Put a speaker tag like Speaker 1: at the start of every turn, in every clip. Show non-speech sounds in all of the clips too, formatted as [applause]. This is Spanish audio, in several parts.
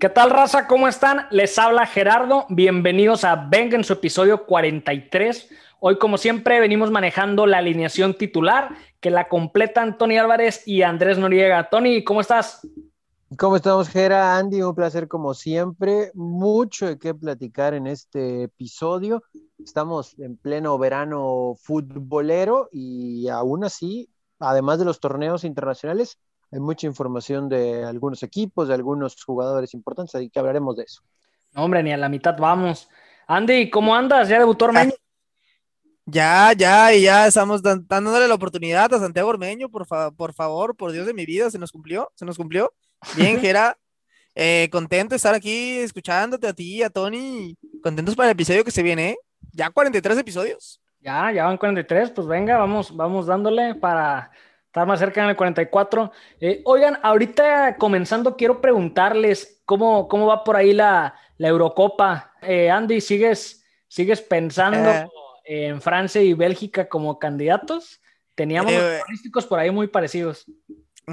Speaker 1: ¿Qué tal, raza? ¿Cómo están? Les habla Gerardo. Bienvenidos a Venga en su episodio 43. Hoy, como siempre, venimos manejando la alineación titular que la completan Tony Álvarez y Andrés Noriega. Tony, ¿cómo estás?
Speaker 2: ¿Cómo estamos, Gera? Andy, un placer como siempre. Mucho de qué platicar en este episodio. Estamos en pleno verano futbolero y aún así, además de los torneos internacionales, hay mucha información de algunos equipos, de algunos jugadores importantes, así que hablaremos de eso.
Speaker 1: hombre, ni a la mitad vamos. Andy, ¿cómo andas? ¿Ya debutó Ormeño?
Speaker 3: Ya, ya, y ya estamos dándole la oportunidad a Santiago Ormeño, por, por favor, por Dios de mi vida, se nos cumplió, se nos cumplió. Bien, [laughs] Gera, eh, contento de estar aquí escuchándote a ti, a Tony, contentos para el episodio que se viene, ¿eh? Ya 43 episodios.
Speaker 1: Ya, ya van 43, pues venga, vamos, vamos dándole para más cerca en el 44. Eh, oigan, ahorita comenzando, quiero preguntarles cómo, cómo va por ahí la, la Eurocopa. Eh, Andy, ¿sigues, ¿sigues pensando eh. en Francia y Bélgica como candidatos? Teníamos pronósticos por ahí muy parecidos.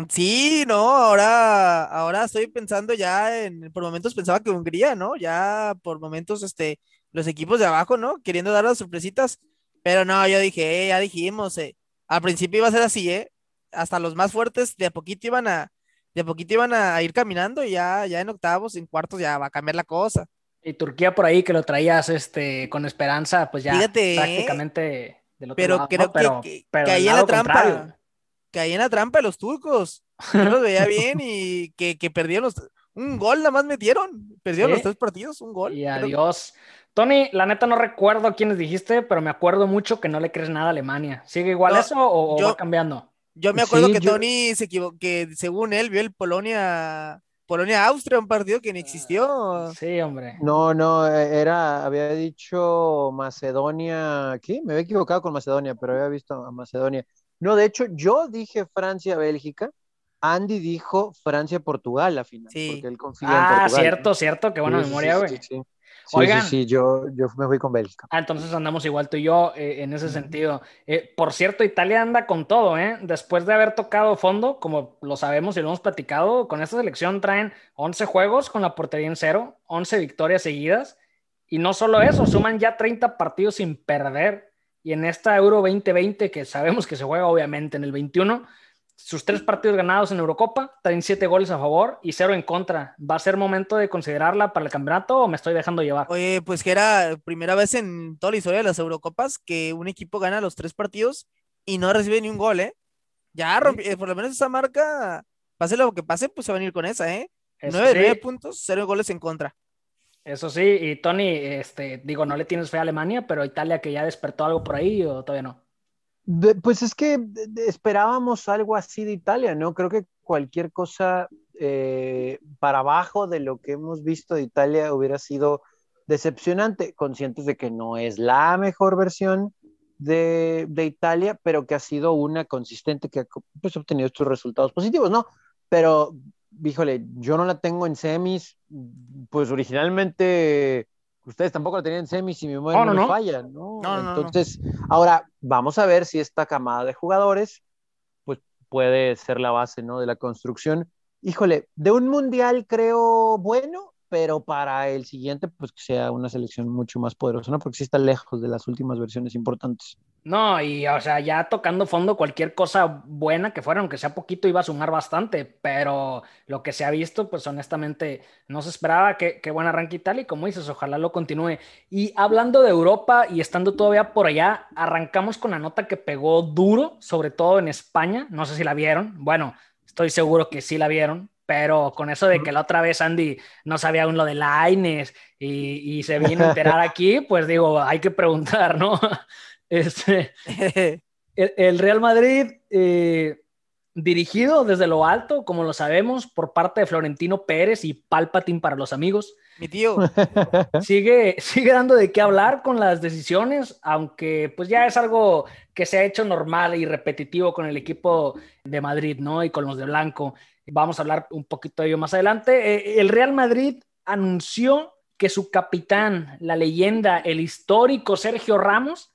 Speaker 3: Sí, no, ahora, ahora estoy pensando ya en, por momentos pensaba que Hungría, ¿no? Ya por momentos, este, los equipos de abajo, ¿no? Queriendo dar las sorpresitas, pero no, yo dije, ya dijimos, al principio iba a ser así, ¿eh? Hasta los más fuertes de a poquito iban a, de poquito iban a ir caminando y ya, ya en octavos, en cuartos ya va a cambiar la cosa.
Speaker 1: Y Turquía por ahí que lo traías este, con esperanza, pues ya
Speaker 3: ¿eh?
Speaker 1: prácticamente
Speaker 3: del otro pero creo que, pero, caí en la trampa. Caí en la trampa de los turcos. Yo los veía [laughs] bien y que, que perdieron los. Un gol nada más metieron. Perdieron los tres partidos, un gol.
Speaker 1: Y adiós. Tony, la neta no recuerdo quiénes dijiste, pero me acuerdo mucho que no le crees nada a Alemania. ¿Sigue igual eso o, va cambiando?
Speaker 3: Yo me acuerdo que Tony se equivocó, que según él vio el Polonia, Polonia-Austria, un partido que no existió.
Speaker 1: Sí, hombre.
Speaker 2: No, no, era, había dicho Macedonia, ¿qué? Me había equivocado con Macedonia, pero había visto a Macedonia. No, de hecho, yo dije Francia-Bélgica, Andy dijo Francia-Portugal la final,
Speaker 1: sí. porque él confía en ah, Portugal. Ah, cierto, cierto, qué buena memoria, güey. Sí,
Speaker 2: Sí, Oigan, sí, sí, yo, yo me fui con Bélgica.
Speaker 1: Ah, entonces andamos igual tú y yo eh, en ese sentido. Eh, por cierto, Italia anda con todo, ¿eh? Después de haber tocado fondo, como lo sabemos y lo hemos platicado, con esta selección traen 11 juegos con la portería en cero, 11 victorias seguidas. Y no solo eso, suman ya 30 partidos sin perder. Y en esta Euro 2020, que sabemos que se juega obviamente en el 21, sus tres partidos ganados en Eurocopa, traen siete goles a favor y cero en contra. ¿Va a ser momento de considerarla para el campeonato o me estoy dejando llevar?
Speaker 3: Oye, pues que era primera vez en toda la historia de las Eurocopas que un equipo gana los tres partidos y no recibe ni un gol, ¿eh? Ya, eh, por lo menos esa marca, pase lo que pase, pues se va a venir con esa, ¿eh? nueve, puntos, cero goles en contra.
Speaker 1: Eso sí, y Tony, este, digo, no le tienes fe a Alemania, pero Italia que ya despertó algo por ahí o todavía no
Speaker 2: pues es que esperábamos algo así de Italia, ¿no? Creo que cualquier cosa eh, para abajo de lo que hemos visto de Italia hubiera sido decepcionante, conscientes de que no es la mejor versión de, Italia, pero que ha sido una consistente que ha pues, obtenido estos resultados positivos, ¿no? Pero, híjole, yo no la tengo en semis, pues originalmente ustedes tampoco la tenían en semis y mi memoria no, falla, ¿no? Entonces, ahora vamos a ver si esta camada de jugadores pues puede ser la base, ¿no? De la construcción. Híjole, de un mundial creo bueno, pero para el siguiente, pues que sea una selección mucho más poderosa, ¿no? Porque sí está lejos de las últimas versiones importantes.
Speaker 1: No, y o sea, ya tocando fondo, cualquier cosa buena que fuera, aunque sea poquito, iba a sumar bastante, pero lo que se ha visto, pues honestamente, no se esperaba que, que buen arranque tal y como dices, ojalá lo continúe. Y hablando de Europa y estando todavía por allá, arrancamos con la nota que pegó duro, sobre todo en España, no sé si la vieron, bueno, estoy seguro que sí la vieron, pero con eso de que la otra vez Andy no sabía aún lo de la y, y se vino a enterar aquí, pues digo, hay que preguntar, ¿no? [laughs] Este, [laughs] el, Real Madrid, eh, dirigido desde lo alto, como lo sabemos, por parte de Florentino Pérez y Palpatine para los amigos.
Speaker 3: Mi tío. [laughs]
Speaker 1: Sigue, sigue dando de qué hablar con las decisiones, aunque pues ya es algo que se ha hecho normal y repetitivo con el equipo de Madrid, ¿no? Y con los de Blanco. Vamos a hablar un poquito de ello más adelante. Eh, el Real Madrid anunció que su capitán, la leyenda, el histórico Sergio Ramos,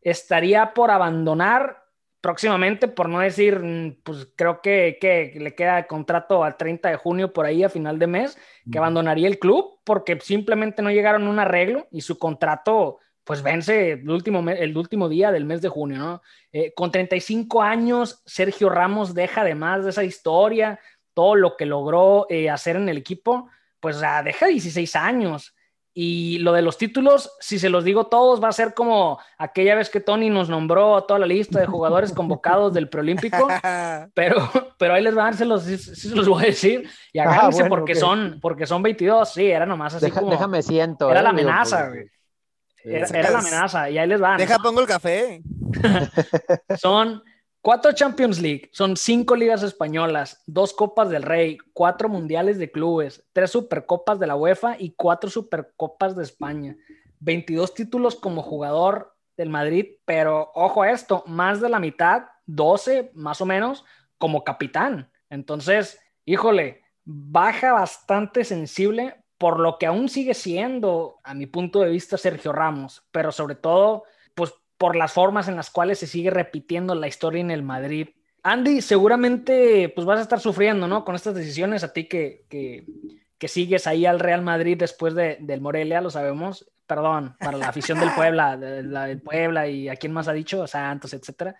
Speaker 1: estaría por abandonar próximamente, por no decir, mm, pues creo que, que le queda contrato al 30 de junio por ahí a final de mes, que abandonaría el club porque simplemente no llegaron a un arreglo y su contrato pues vence el último, el último día del mes de junio, ¿no? Eh, con 35 años, Sergio Ramos deja además de esa historia, todo lo que logró eh, hacer en el equipo, pues deja 16 años. Y lo de los títulos, si se los digo todos, va a ser como aquella vez que Tony nos nombró toda la lista de jugadores convocados del preolímpico, [laughs] pero, pero ahí les van, se los, se los voy a decir, y ah, agárrense porque, son, porque son 22, sí, era nomás así como...
Speaker 2: Déjame siento.
Speaker 1: Era la eh, amenaza, güey. Era, la amenaza, y ahí les van.
Speaker 3: Deja, pongo el café. [laughs]
Speaker 1: son cuatro Champions League, son cinco ligas españolas, dos Copas del Rey, cuatro Mundiales de Clubes, tres Supercopas de la UEFA y cuatro Supercopas de España. 22 títulos como jugador del Madrid, pero ojo a esto, más de la mitad, 12 más o menos, como capitán. Entonces, híjole, baja bastante sensible por lo que aún sigue siendo, a mi punto de vista, Sergio Ramos, pero sobre todo, pues por las formas en las cuales se sigue repitiendo la historia en el Madrid. Andy, seguramente pues vas a estar sufriendo, ¿no? Con estas decisiones, a ti que, que, sigues ahí al Real Madrid después de, del Morelia, lo sabemos, perdón, para la afición del Puebla, la del Puebla y a quién más ha dicho, Santos, etcétera.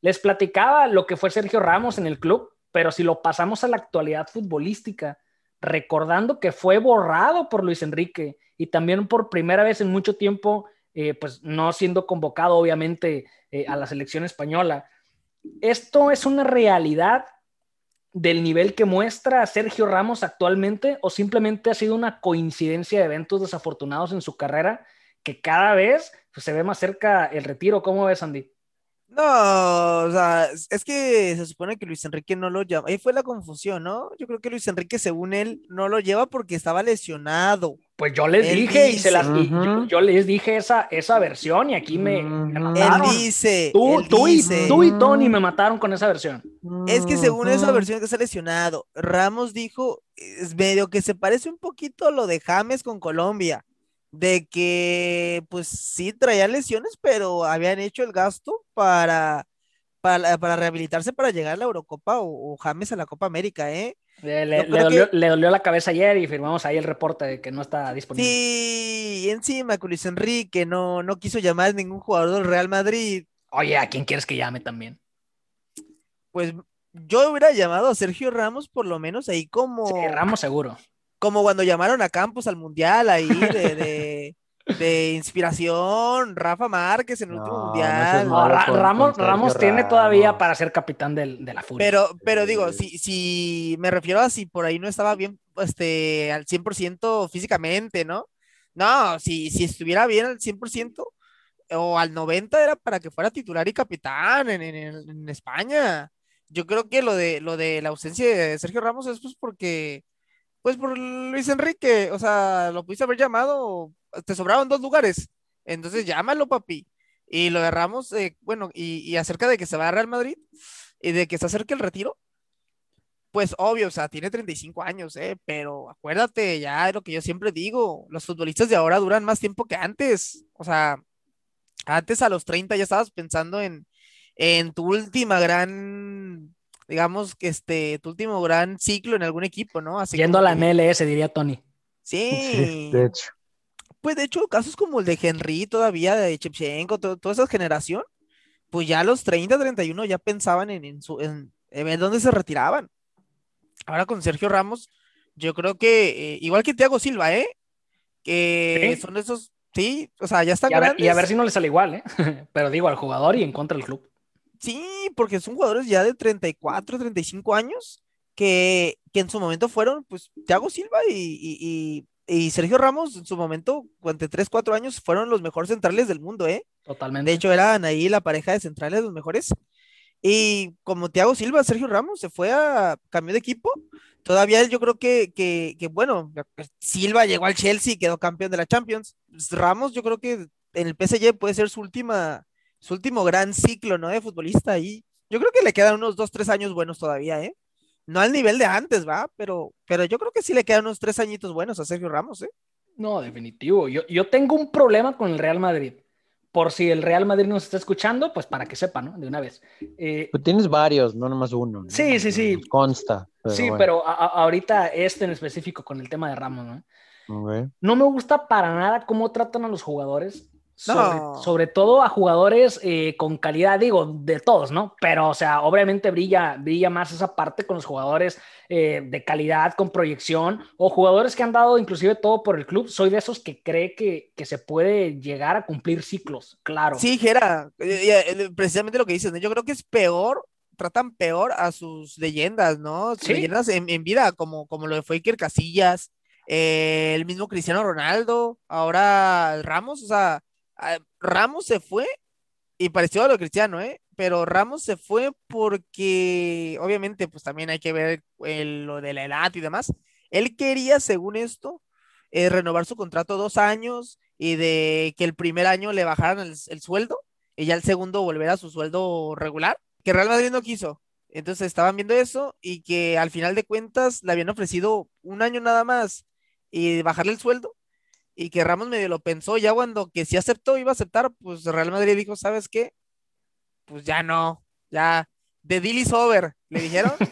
Speaker 1: Les platicaba lo que fue Sergio Ramos en el club, pero si lo pasamos a la actualidad futbolística, recordando que fue borrado por Luis Enrique y también por primera vez en mucho tiempo, eh, pues no siendo convocado obviamente eh, a la selección española. ¿Esto es una realidad del nivel que muestra Sergio Ramos actualmente o simplemente ha sido una coincidencia de eventos desafortunados en su carrera que cada vez pues, se ve más cerca el retiro? ¿Cómo ves, Andy?
Speaker 3: No, o sea, es que se supone que Luis Enrique no lo llama. Ahí fue la confusión, ¿no? Yo creo que Luis Enrique, según él, no lo lleva porque estaba lesionado.
Speaker 1: Pues yo les dije y se las yo, les dije esa, esa versión y aquí me,
Speaker 3: mataron. Él dice,
Speaker 1: tú, tú, Y, tú y Tony me mataron con esa versión.
Speaker 3: Es que según esa versión que está lesionado, Ramos dijo, es medio que se parece un poquito a lo de James con Colombia de que pues sí traía lesiones, pero habían hecho el gasto para, para, rehabilitarse para llegar a la Eurocopa o, James a la Copa América, ¿eh?
Speaker 1: Le, dolió, la cabeza ayer y firmamos ahí el reporte de que no está disponible.
Speaker 3: Sí, y encima con Luis Enrique no, no quiso llamar a ningún jugador del Real Madrid.
Speaker 1: Oye, ¿a quién quieres que llame también?
Speaker 3: Pues yo hubiera llamado a Sergio Ramos por lo menos ahí como... Sí,
Speaker 1: Ramos seguro
Speaker 3: como cuando llamaron a Campos al Mundial ahí de, de, [laughs] inspiración, Rafa Márquez en el último Mundial.
Speaker 1: Ramos, Ramos tiene todavía para ser capitán de la Furia.
Speaker 3: Pero, pero digo, si, si me refiero a si por ahí no estaba bien este, al 100% físicamente, ¿no? No, si, si estuviera bien al 100% o al 90% era para que fuera titular y capitán en, en España. Yo creo que lo de, lo de la ausencia de Sergio Ramos es pues porque pues por Luis Enrique, o sea, lo pudiste haber llamado, te sobraban dos lugares, entonces llámalo, papi. Y lo de Ramos, eh, bueno, y, acerca de que se va a Real Madrid y de que se acerque el retiro, pues obvio, o sea, tiene 35 años, ¿eh? Pero acuérdate, ya es lo que yo siempre digo, los futbolistas de ahora duran más tiempo que antes. O sea, antes a los 30 ya estabas pensando en, en tu última gran digamos, que este, tu último gran ciclo en algún equipo, ¿no?
Speaker 1: Así Yendo a la MLS, diría Tony.
Speaker 3: Sí.
Speaker 2: de hecho.
Speaker 3: Pues de hecho, casos como el de Henry todavía, de Chepchenko, toda esa generación, pues ya a los 30, 31 ya pensaban en, en, su, en, dónde se retiraban. Ahora con Sergio Ramos, yo creo que, eh, igual que Thiago Silva, ¿eh? Que son esos, sí, o sea, ya están
Speaker 1: y a, ver, y a ver si no les sale igual, ¿eh? [laughs] Pero digo, al jugador y en contra del club.
Speaker 3: Sí, porque son jugadores ya de 34, 35 años que, que en su momento fueron, pues, Thiago Silva y, Sergio Ramos en su momento, durante 3, 4 años, fueron los mejores centrales del mundo, ¿eh?
Speaker 1: Totalmente.
Speaker 3: De hecho, eran ahí la pareja de centrales los mejores. Y como Thiago Silva, Sergio Ramos se fue a cambio de equipo. Todavía yo creo que, que, que, bueno, Silva llegó al Chelsea y quedó campeón de la Champions. Ramos, yo creo que en el PSG puede ser su última su último gran ciclo, ¿no? De futbolista y yo creo que le quedan unos dos, tres años buenos todavía, ¿eh? No al nivel de antes, ¿va? Pero, pero yo creo que sí le quedan unos tres añitos buenos a Sergio Ramos, ¿eh?
Speaker 1: No, definitivo. Yo, yo tengo un problema con el Real Madrid, por si el Real Madrid nos está escuchando, pues para que sepa, ¿no? De una vez. Eh,
Speaker 2: Tú tienes varios, no nomás uno. ¿no?
Speaker 1: Sí, sí, sí.
Speaker 2: Consta.
Speaker 1: sí,
Speaker 2: bueno.
Speaker 1: pero a- a- ahorita este en específico con el tema de Ramos, ¿no? No me gusta para nada cómo tratan a los jugadores. Sobre,
Speaker 3: No.
Speaker 1: sobre todo a jugadores eh, con calidad, digo, de todos, ¿no? Pero, o sea, obviamente brilla, brilla más esa parte con los jugadores eh, de calidad, con proyección, o jugadores que han dado inclusive todo por el club. Soy de esos que cree que, que se puede llegar a cumplir ciclos, claro.
Speaker 3: Sí, Jera, eh, precisamente lo que dices, ¿no? Yo creo que es peor, tratan peor a sus leyendas, ¿no? Sus
Speaker 1: Sí.
Speaker 3: leyendas en, en vida, como, como lo de fue Iker Casillas, eh, el mismo Cristiano Ronaldo, ahora Ramos, o sea, Ramos se fue y pareció a lo Cristiano, ¿eh? Pero Ramos se fue porque, obviamente, pues también hay que ver el- lo de la edad y demás. Él quería, según esto, eh, renovar su contrato dos años y de que el primer año le bajaran el, el sueldo y ya el segundo volver a su sueldo regular, que Real Madrid no quiso. Entonces estaban viendo eso y que al final de cuentas le habían ofrecido un año nada más y bajarle el sueldo y que Ramos medio lo pensó ya cuando que si aceptó iba a aceptar, pues Real Madrid dijo, ¿sabes qué? Pues ya no, ya, the deal is over, le dijeron. [laughs]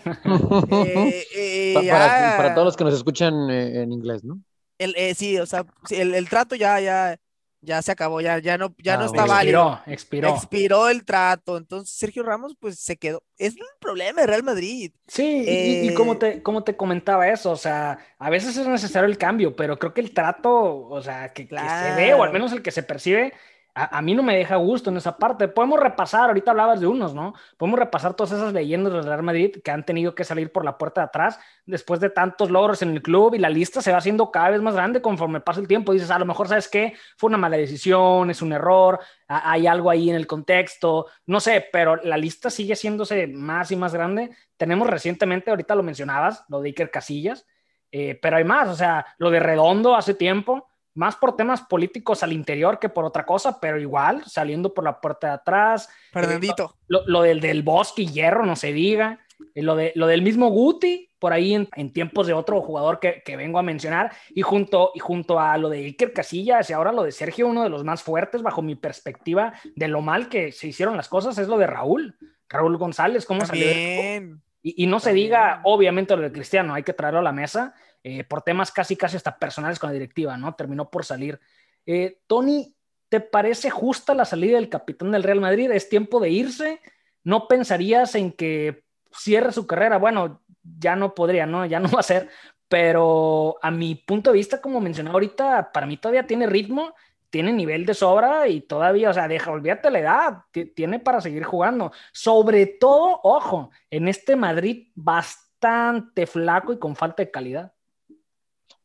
Speaker 3: Eh, eh,
Speaker 2: Pa- para, todos los que nos escuchan eh, en inglés, ¿no?
Speaker 3: el, eh, sí, o sea, el, el trato ya, ya, ya se acabó, ya, ya no, ya
Speaker 2: Ah,
Speaker 3: no
Speaker 2: bueno.
Speaker 3: está válido.
Speaker 1: expiró, expiró.
Speaker 3: Expiró el trato, entonces Sergio Ramos pues se quedó. Es el problema de Real Madrid.
Speaker 1: Sí, y- y, y como
Speaker 3: Eh,
Speaker 1: te, como te comentaba eso, o sea, a veces es necesario el cambio, pero creo que el trato, o sea, que, que se ve, o al menos el que se percibe, a, mí no me deja gusto en esa parte. Podemos repasar, ahorita hablabas de unos, ¿no? Podemos repasar todas esas leyendas del Real Madrid que han tenido que salir por la puerta de atrás después de tantos logros en el club y la lista se va haciendo cada vez más grande conforme pasa el tiempo. Dices, a lo mejor, ¿sabes qué? Fue una mala decisión, es un error, hay algo ahí en el contexto, no sé, pero la lista sigue haciéndose más y más grande. Tenemos recientemente, ahorita lo mencionabas, lo de Iker Casillas, eh, pero hay más, o sea, lo de Redondo hace tiempo, más por temas políticos al interior que por otra cosa, pero igual, saliendo por la puerta de atrás,
Speaker 3: Fernandito.
Speaker 1: lo, lo del, del Bosque y Hierro, no se diga. Lo, de, lo del mismo Guti, por ahí en, en tiempos de otro jugador que, que vengo a mencionar, y junto, y junto a lo de Iker Casillas y ahora lo de Sergio, uno de los más fuertes bajo mi perspectiva de lo mal que se hicieron las cosas, es lo de Raúl. Raúl González, ¿cómo salió?
Speaker 3: También.
Speaker 1: Y, y no se
Speaker 3: También.
Speaker 1: diga, obviamente, lo de Cristiano, hay que traerlo a la mesa eh, por temas casi, casi hasta personales con la directiva, ¿no? Terminó por salir. Eh, Tony, ¿te parece justa la salida del capitán del Real Madrid? ¿Es tiempo de irse? ¿No pensarías en que cierre su carrera? Bueno, ya no podría, ¿no? Ya no va a ser, pero a mi punto de vista, como mencionaba ahorita, para mí todavía tiene ritmo, tiene nivel de sobra y todavía, o sea, deja, olvídate la edad, ti- tiene para seguir jugando. Sobre todo, ojo, en este Madrid bastante flaco y con falta de calidad.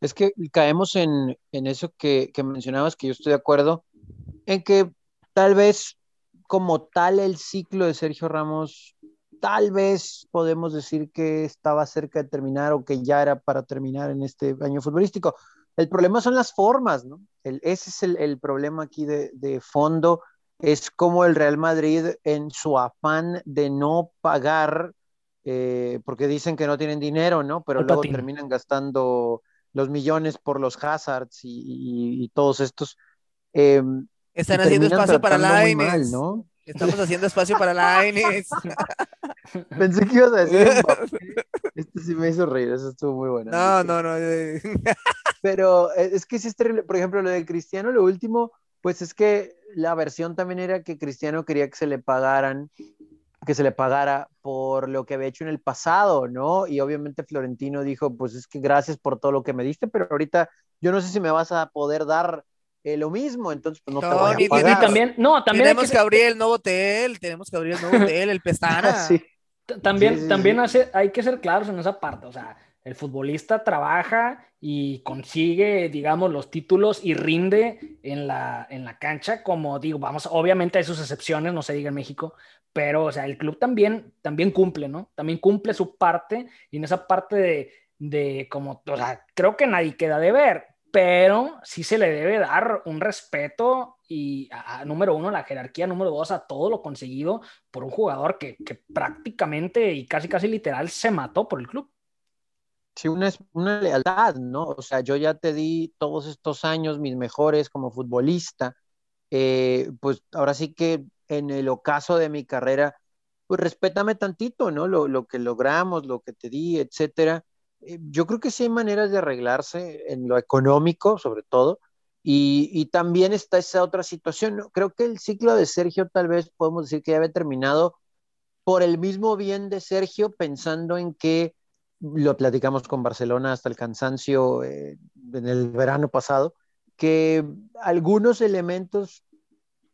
Speaker 2: Es que caemos en, en eso que, que mencionabas, que yo estoy de acuerdo, en que tal vez como tal el ciclo de Sergio Ramos, tal vez podemos decir que estaba cerca de terminar o que ya era para terminar en este año futbolístico. El problema son las formas, ¿no? El, ese es el, el problema aquí de, de fondo, es como el Real Madrid en su afán de no pagar, eh, porque dicen que no tienen dinero, ¿no? Pero
Speaker 1: El
Speaker 2: luego
Speaker 1: patín.
Speaker 2: terminan gastando los millones por los Hazards y, y- y todos estos. eh,
Speaker 3: Están haciendo espacio para Lainez.
Speaker 2: mal, ¿no?
Speaker 3: Estamos haciendo espacio para Lainez. [laughs]
Speaker 2: Pensé que ibas a decir. [laughs] Esto sí me hizo reír, eso estuvo muy bueno.
Speaker 3: No, no, no. [laughs]
Speaker 2: Pero eh, es que sí es terrible. Por ejemplo, lo de Cristiano, lo último, pues es que la versión también era que Cristiano quería que se le pagaran, que se le pagara por lo que había hecho en el pasado, ¿no? Y obviamente Florentino dijo, pues es que gracias por todo lo que me diste, pero ahorita yo no sé si me vas a poder dar eh, lo mismo, entonces pues no te
Speaker 3: No,
Speaker 2: voy a
Speaker 3: ni-
Speaker 1: Y
Speaker 2: pagar.
Speaker 1: también, no, también hay
Speaker 3: tenemos
Speaker 1: que
Speaker 3: que abrir el nuevo hotel, tenemos que abrir el nuevo [laughs] hotel, el Pestana.
Speaker 2: Sí.
Speaker 1: También,
Speaker 2: Sí, sí,
Speaker 1: también
Speaker 2: sí.
Speaker 1: hace- hay que ser claros en esa parte. O sea, el futbolista trabaja y consigue, digamos, los títulos y rinde en la, en la cancha, como digo, vamos, obviamente hay sus excepciones, no se diga en México, pero, o sea, el club también, también cumple, ¿no? También cumple su parte y en esa parte de, de como, o sea, creo que nadie queda de ver, pero sí se le debe dar un respeto y número uno, la jerarquía, número dos, a todo lo conseguido por un jugador que, que prácticamente y casi casi literal se mató por el club.
Speaker 2: Sí, una, una lealtad, ¿no? O sea, yo ya te di todos estos años mis mejores como futbolista eh, pues ahora sí que en el ocaso de mi carrera, pues respétame tantito, ¿no? Lo, lo que logramos, lo que te di, etcétera. Eh, yo creo que sí hay maneras de arreglarse en lo económico, sobre todo, y, y, también está esa otra situación. Creo que el ciclo de Sergio tal vez podemos decir que ya había terminado por el mismo bien de Sergio, pensando en que lo platicamos con Barcelona hasta el cansancio eh, en el verano pasado, que algunos elementos,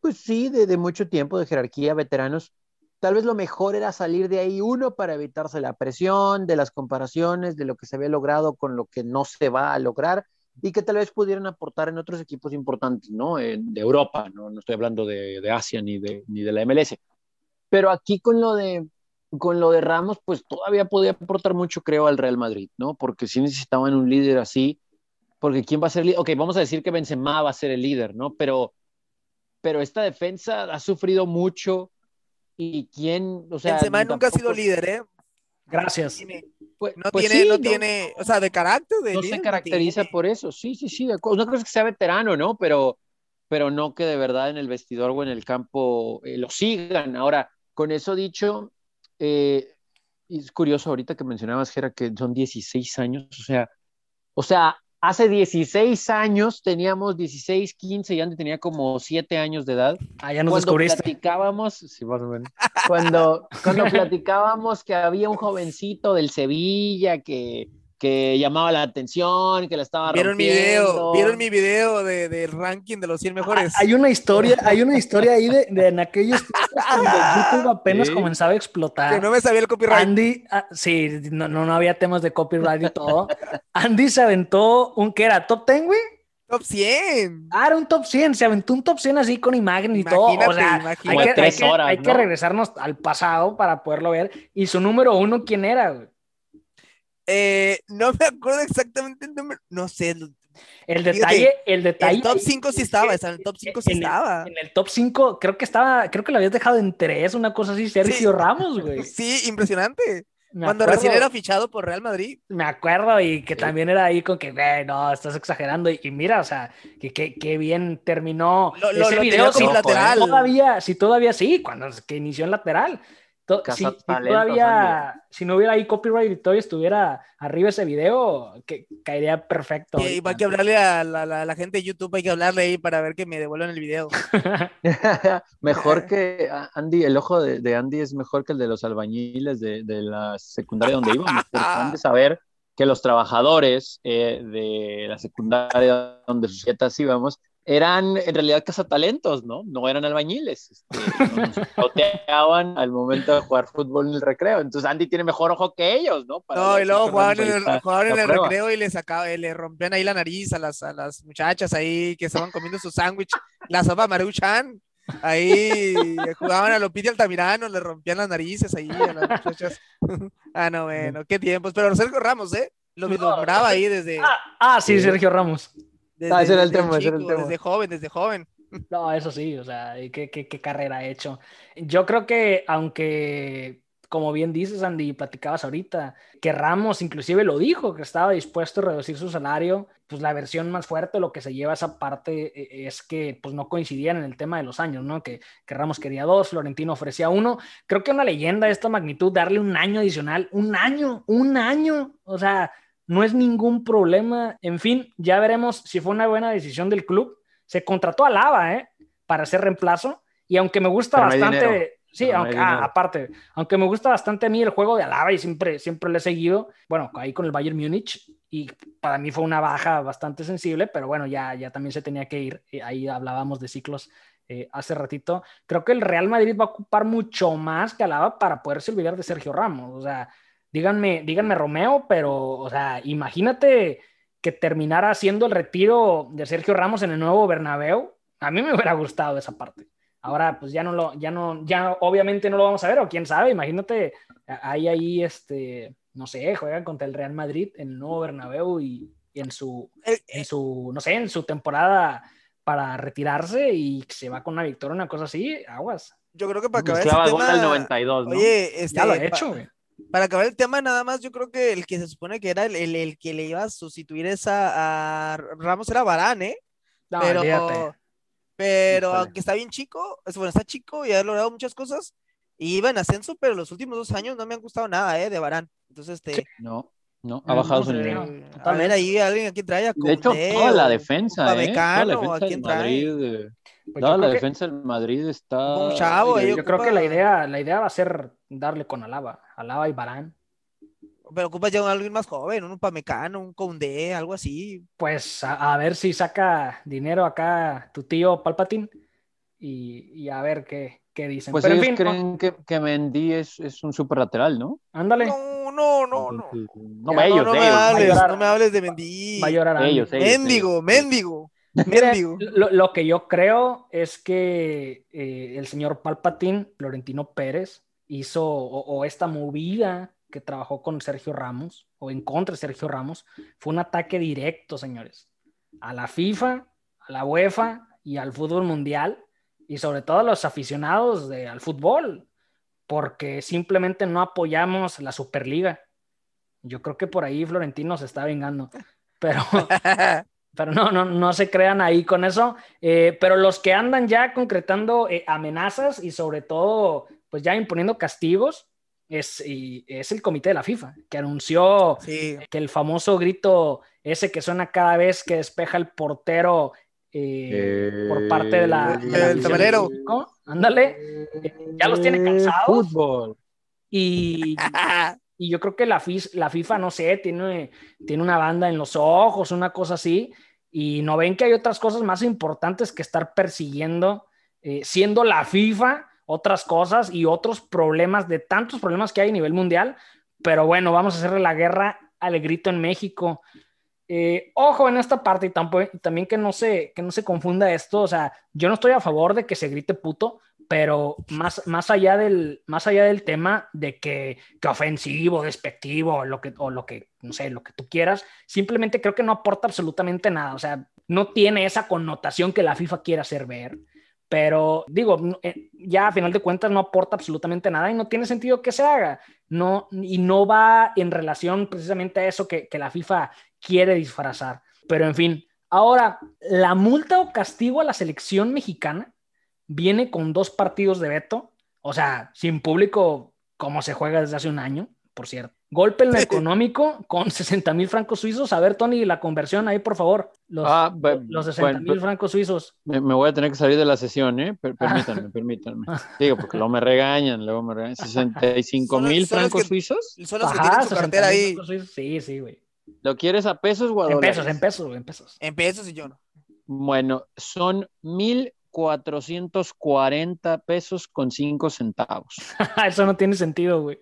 Speaker 2: pues sí, de, mucho tiempo, de jerarquía, veteranos, tal vez lo mejor era salir de ahí, uno, para evitarse la presión de las comparaciones, de lo que se había logrado con lo que no se va a lograr, y que tal vez pudieran aportar en otros equipos importantes, ¿no? De Europa, ¿no? No estoy hablando de, de Asia ni de, ni de la MLS. Pero aquí con lo de con lo de Ramos, pues todavía podía aportar mucho, creo, al Real Madrid, ¿no? Porque sí necesitaban un líder así, porque ¿quién va a ser el líder? Ok, vamos a decir que Benzema va a ser el líder, ¿no? Pero, pero esta defensa ha sufrido mucho y quién, o sea...
Speaker 3: Benzema nunca ha sido líder, ¿eh?
Speaker 1: Gracias.
Speaker 3: Pues, no pues tiene, sí, no, no, tiene, o sea, de carácter. De
Speaker 2: no líder, se caracteriza no por eso, sí, sí, sí, de acuerdo. Una cosa es que sea veterano, ¿no? Pero, pero no que de verdad en el vestidor o en el campo eh, lo sigan. Ahora, con eso dicho, eh, es curioso ahorita que mencionabas, Gera, que son 16 años, o sea, o sea, hace 16 años teníamos 16, 15 y Andy tenía como 7 años de edad.
Speaker 1: Ah, ya nos
Speaker 2: cuando
Speaker 1: descubriste.
Speaker 2: platicábamos, sí, más o menos, cuando, cuando [laughs] platicábamos que había un jovencito del Sevilla que que llamaba la atención, que la estaba
Speaker 3: ¿Vieron
Speaker 2: rompiendo.
Speaker 3: mi video, vieron mi video de, del ranking de los 100 mejores.
Speaker 1: Hay una historia, hay una historia ahí de, de en aquellos tiempos cuando [laughs] YouTube apenas ¿Sí? comenzaba a explotar.
Speaker 3: Que no me sabía el copyright.
Speaker 1: Andy, ah, sí, no, no, no había temas de copyright y todo. Andy se aventó un, ¿qué era? ¿Top 10, güey?
Speaker 3: Top 100.
Speaker 1: Ah, era un top 100. Se aventó un top 100 así con imagen y imagínate, todo. O sea, hay que, hay, que, horas, hay ¿no? que regresarnos al pasado para poderlo ver. Y su número uno, ¿quién era, güey?
Speaker 3: Eh, no me acuerdo exactamente el número, no sé.
Speaker 1: El detalle, el detalle.
Speaker 3: El top 5 sí estaba, en el top 5 sí
Speaker 1: en
Speaker 3: estaba.
Speaker 1: El, en el top 5 creo que estaba, creo que lo habías dejado en 3, una cosa así, Sergio sí. Ramos, güey. [laughs]
Speaker 3: Sí, impresionante. Me Cuando acuerdo, recién era fichado por Real Madrid.
Speaker 1: Me acuerdo y que sí. también era ahí con que, güey, no, estás exagerando. Y, y mira, o sea, que, que, que, bien terminó
Speaker 3: lo, lo, ese lo video. Si, lateral.
Speaker 1: Todavía, si todavía sí, cuando que inició en lateral. To si, si, todavía, si no hubiera ahí copyright y todavía estuviera arriba ese video, que caería perfecto.
Speaker 3: Y hay que hablarle a la, la, la, gente de YouTube, hay que hablarle ahí para ver que me devuelvan el video. [laughs] [laughs]
Speaker 2: mejor que Andy, el ojo de, de, Andy es mejor que el de los albañiles de, de la secundaria donde íbamos. de saber que los trabajadores eh, de la secundaria donde sus dietas íbamos eran en realidad cazatalentos, ¿no? No eran albañiles. Este, [laughs] al momento de jugar fútbol en el recreo. Entonces Andy tiene mejor ojo que ellos, ¿no?
Speaker 3: Para no, y luego jugaban en el, jugaban en el recreo y le, sacaba, le rompían ahí la nariz a las, a las muchachas ahí que estaban comiendo su sándwich, la sopa maruchan. Ahí jugaban a Lopiti Altamirano, le rompían las narices ahí a las muchachas. [laughs] ah, no, bueno, qué tiempos. Pero Sergio Ramos, ¿eh? Lo vislumbraba ahí desde.
Speaker 1: Ah, ah sí, Sergio Ramos.
Speaker 3: Desde,
Speaker 2: ah, ese era el
Speaker 3: desde
Speaker 2: tema,
Speaker 3: chico,
Speaker 2: ese era el tema.
Speaker 3: Desde joven, desde joven.
Speaker 1: No, eso sí, o sea, ¿qué, qué, qué carrera ha hecho? Yo creo que, aunque, como bien dices, Andy, platicabas ahorita, que Ramos inclusive lo dijo, que estaba dispuesto a reducir su salario, pues la versión más fuerte, lo que se lleva esa parte eh, es que pues no coincidían en el tema de los años, ¿no? Que, que Ramos quería dos, Florentino ofrecía uno. Creo que una leyenda de esta magnitud, darle un año adicional, un año, un año, o sea, no es ningún problema. En fin, ya veremos si fue una buena decisión del club. Se contrató a Lava, ¿eh? Para hacer reemplazo. Y aunque me gusta
Speaker 2: Pero
Speaker 1: bastante. Sí, aunque, ah, aparte, aunque me gusta bastante a mí el juego de Alaba y siempre, siempre le he seguido, bueno, ahí con el Bayern Múnich, y para mí fue una baja bastante sensible, pero bueno, ya, ya también se tenía que ir. Ahí hablábamos de ciclos eh, hace ratito. Creo que el Real Madrid va a ocupar mucho más que Alaba para poderse olvidar de Sergio Ramos. O sea, díganme, díganme Romeo, pero, o sea, imagínate que terminara haciendo el retiro de Sergio Ramos en el nuevo Bernabéu. A mí me hubiera gustado esa parte. Ahora, pues ya no lo, ya no, ya obviamente no lo vamos a ver, o quién sabe, imagínate, hay ahí, este, no sé, juegan contra el Real Madrid en el nuevo Bernabéu y, y en su, en su, no sé, en su temporada para retirarse y se va con una victoria, una cosa así, aguas.
Speaker 3: Yo creo que para acabar
Speaker 2: tema... el 92, ¿no?
Speaker 3: Oye, este,
Speaker 1: ya lo he hecho, güey
Speaker 3: para acabar el tema, nada más, yo creo que el que se supone que era el, el, el que le iba a sustituir esa a Ramos era Barán, ¿eh?
Speaker 1: No,
Speaker 3: pero,
Speaker 1: olvídate.
Speaker 3: pero
Speaker 2: Híjole.
Speaker 3: aunque está bien chico, es bueno, está chico y ha logrado muchas cosas. Y iba en ascenso, pero los últimos dos años no me han gustado nada, ¿eh? De Barán. Entonces, este.
Speaker 2: No, No, ha bajado su
Speaker 1: no sé.
Speaker 2: nivel.
Speaker 3: a ver ahí alguien aquí trae a
Speaker 2: De hecho, toda la
Speaker 3: o
Speaker 2: defensa, ¿eh? Toda la
Speaker 3: Upamecano, ¿a
Speaker 2: defensa
Speaker 3: quién
Speaker 2: del
Speaker 3: trae?
Speaker 2: Madrid, eh,
Speaker 1: Pues
Speaker 2: toda
Speaker 1: yo
Speaker 2: la
Speaker 1: que-
Speaker 2: defensa del Madrid está...
Speaker 3: Un chavo, eh,
Speaker 1: Yo creo que la
Speaker 3: ocupa-
Speaker 1: idea, la idea va a ser darle con Alaba, Alaba y Barán.
Speaker 3: Pero ocupas ya un alguien más joven, un Upamecano, un Koundé, algo así.
Speaker 1: Pues a, a ver si saca dinero acá tu tío Palpatín y, y a ver qué, qué dicen.
Speaker 2: Pues
Speaker 1: Pero en
Speaker 2: ellos
Speaker 1: fin,
Speaker 2: creen que, que Mendy es, es un super lateral, ¿no?
Speaker 1: ándale,
Speaker 3: No, no, no, no.
Speaker 2: No,
Speaker 1: Ya,
Speaker 2: ellos,
Speaker 3: no, no me
Speaker 2: ellos.
Speaker 3: hables,
Speaker 1: llorar.
Speaker 3: no me hables de Mendy.
Speaker 1: va a llorar.
Speaker 2: Ellos, ellos.
Speaker 3: Mendigo, mendigo, mendigo.
Speaker 1: lo, lo que yo creo es que eh, el señor Palpatín, Florentino Pérez, hizo o, o esta movida que trabajó con Sergio Ramos o en contra de Sergio Ramos fue un ataque directo, señores, a la FIFA, a la UEFA y al fútbol mundial y sobre todo a los aficionados de, al fútbol, porque simplemente no apoyamos la Superliga. Yo creo que por ahí Florentino se está vengando, [laughs] pero pero no, no, no se crean ahí con eso. Eh, pero los que andan ya concretando eh, amenazas y sobre todo, pues ya imponiendo castigos, es, y es el comité de la FIFA, que anunció
Speaker 3: Sí.
Speaker 1: que el famoso grito ese que suena cada vez que despeja el portero eh, por parte de la... de la
Speaker 3: El
Speaker 1: afición de
Speaker 3: tablero.
Speaker 1: Ándale. ya los tiene cansados.
Speaker 2: Fútbol.
Speaker 1: Y, y yo creo que la, FIS la FIFA, no sé, tiene, tiene una banda en los ojos, una cosa así, y no ven que hay otras cosas más importantes que estar persiguiendo, eh, siendo la FIFA, otras cosas y otros problemas, de tantos problemas que hay a nivel mundial. Pero bueno, vamos a hacerle la guerra al grito en México. Eh, ojo en esta parte y tampo- y también que no, se, que no se confunda esto. O sea, yo no estoy a favor de que se grite puto, pero más, más, allá, del, más allá del tema de que, que ofensivo, despectivo, lo que, o lo que, no sé, lo que tú quieras, simplemente creo que no aporta absolutamente nada. O sea, no tiene esa connotación que la FIFA quiere hacer ver. Pero digo, eh, ya a final de cuentas no aporta absolutamente nada y no tiene sentido que se haga. No, y no va en relación precisamente a eso que, que la FIFA quiere disfrazar. Pero en fin, ahora, la multa o castigo a la selección mexicana viene con dos partidos de veto, o sea, sin público como se juega desde hace un año, por cierto. Golpe en lo económico con 60 mil francos suizos. A ver, Tony, la conversión ahí, por favor. Los,
Speaker 2: Ah,
Speaker 1: los 60 mil
Speaker 2: bueno,
Speaker 1: francos suizos.
Speaker 2: Me, me voy a tener que salir de la sesión, ¿eh? Per- permítanme, permítanme. Digo, porque luego me regañan, luego me regañan. [laughs] 65
Speaker 3: Son-
Speaker 2: mil francos
Speaker 3: que-
Speaker 2: suizos.
Speaker 3: Son los que
Speaker 1: Ajá,
Speaker 3: tienen su
Speaker 1: 60,000
Speaker 3: cartera ahí
Speaker 1: francos suizos. Sí, sí, güey.
Speaker 2: ¿Lo quieres a pesos o a
Speaker 1: En
Speaker 2: dólares?
Speaker 1: pesos, en pesos, en pesos.
Speaker 3: en pesos y yo no.
Speaker 2: Bueno, son 1,440 pesos con 5 centavos. [laughs]
Speaker 1: Eso no tiene sentido, güey.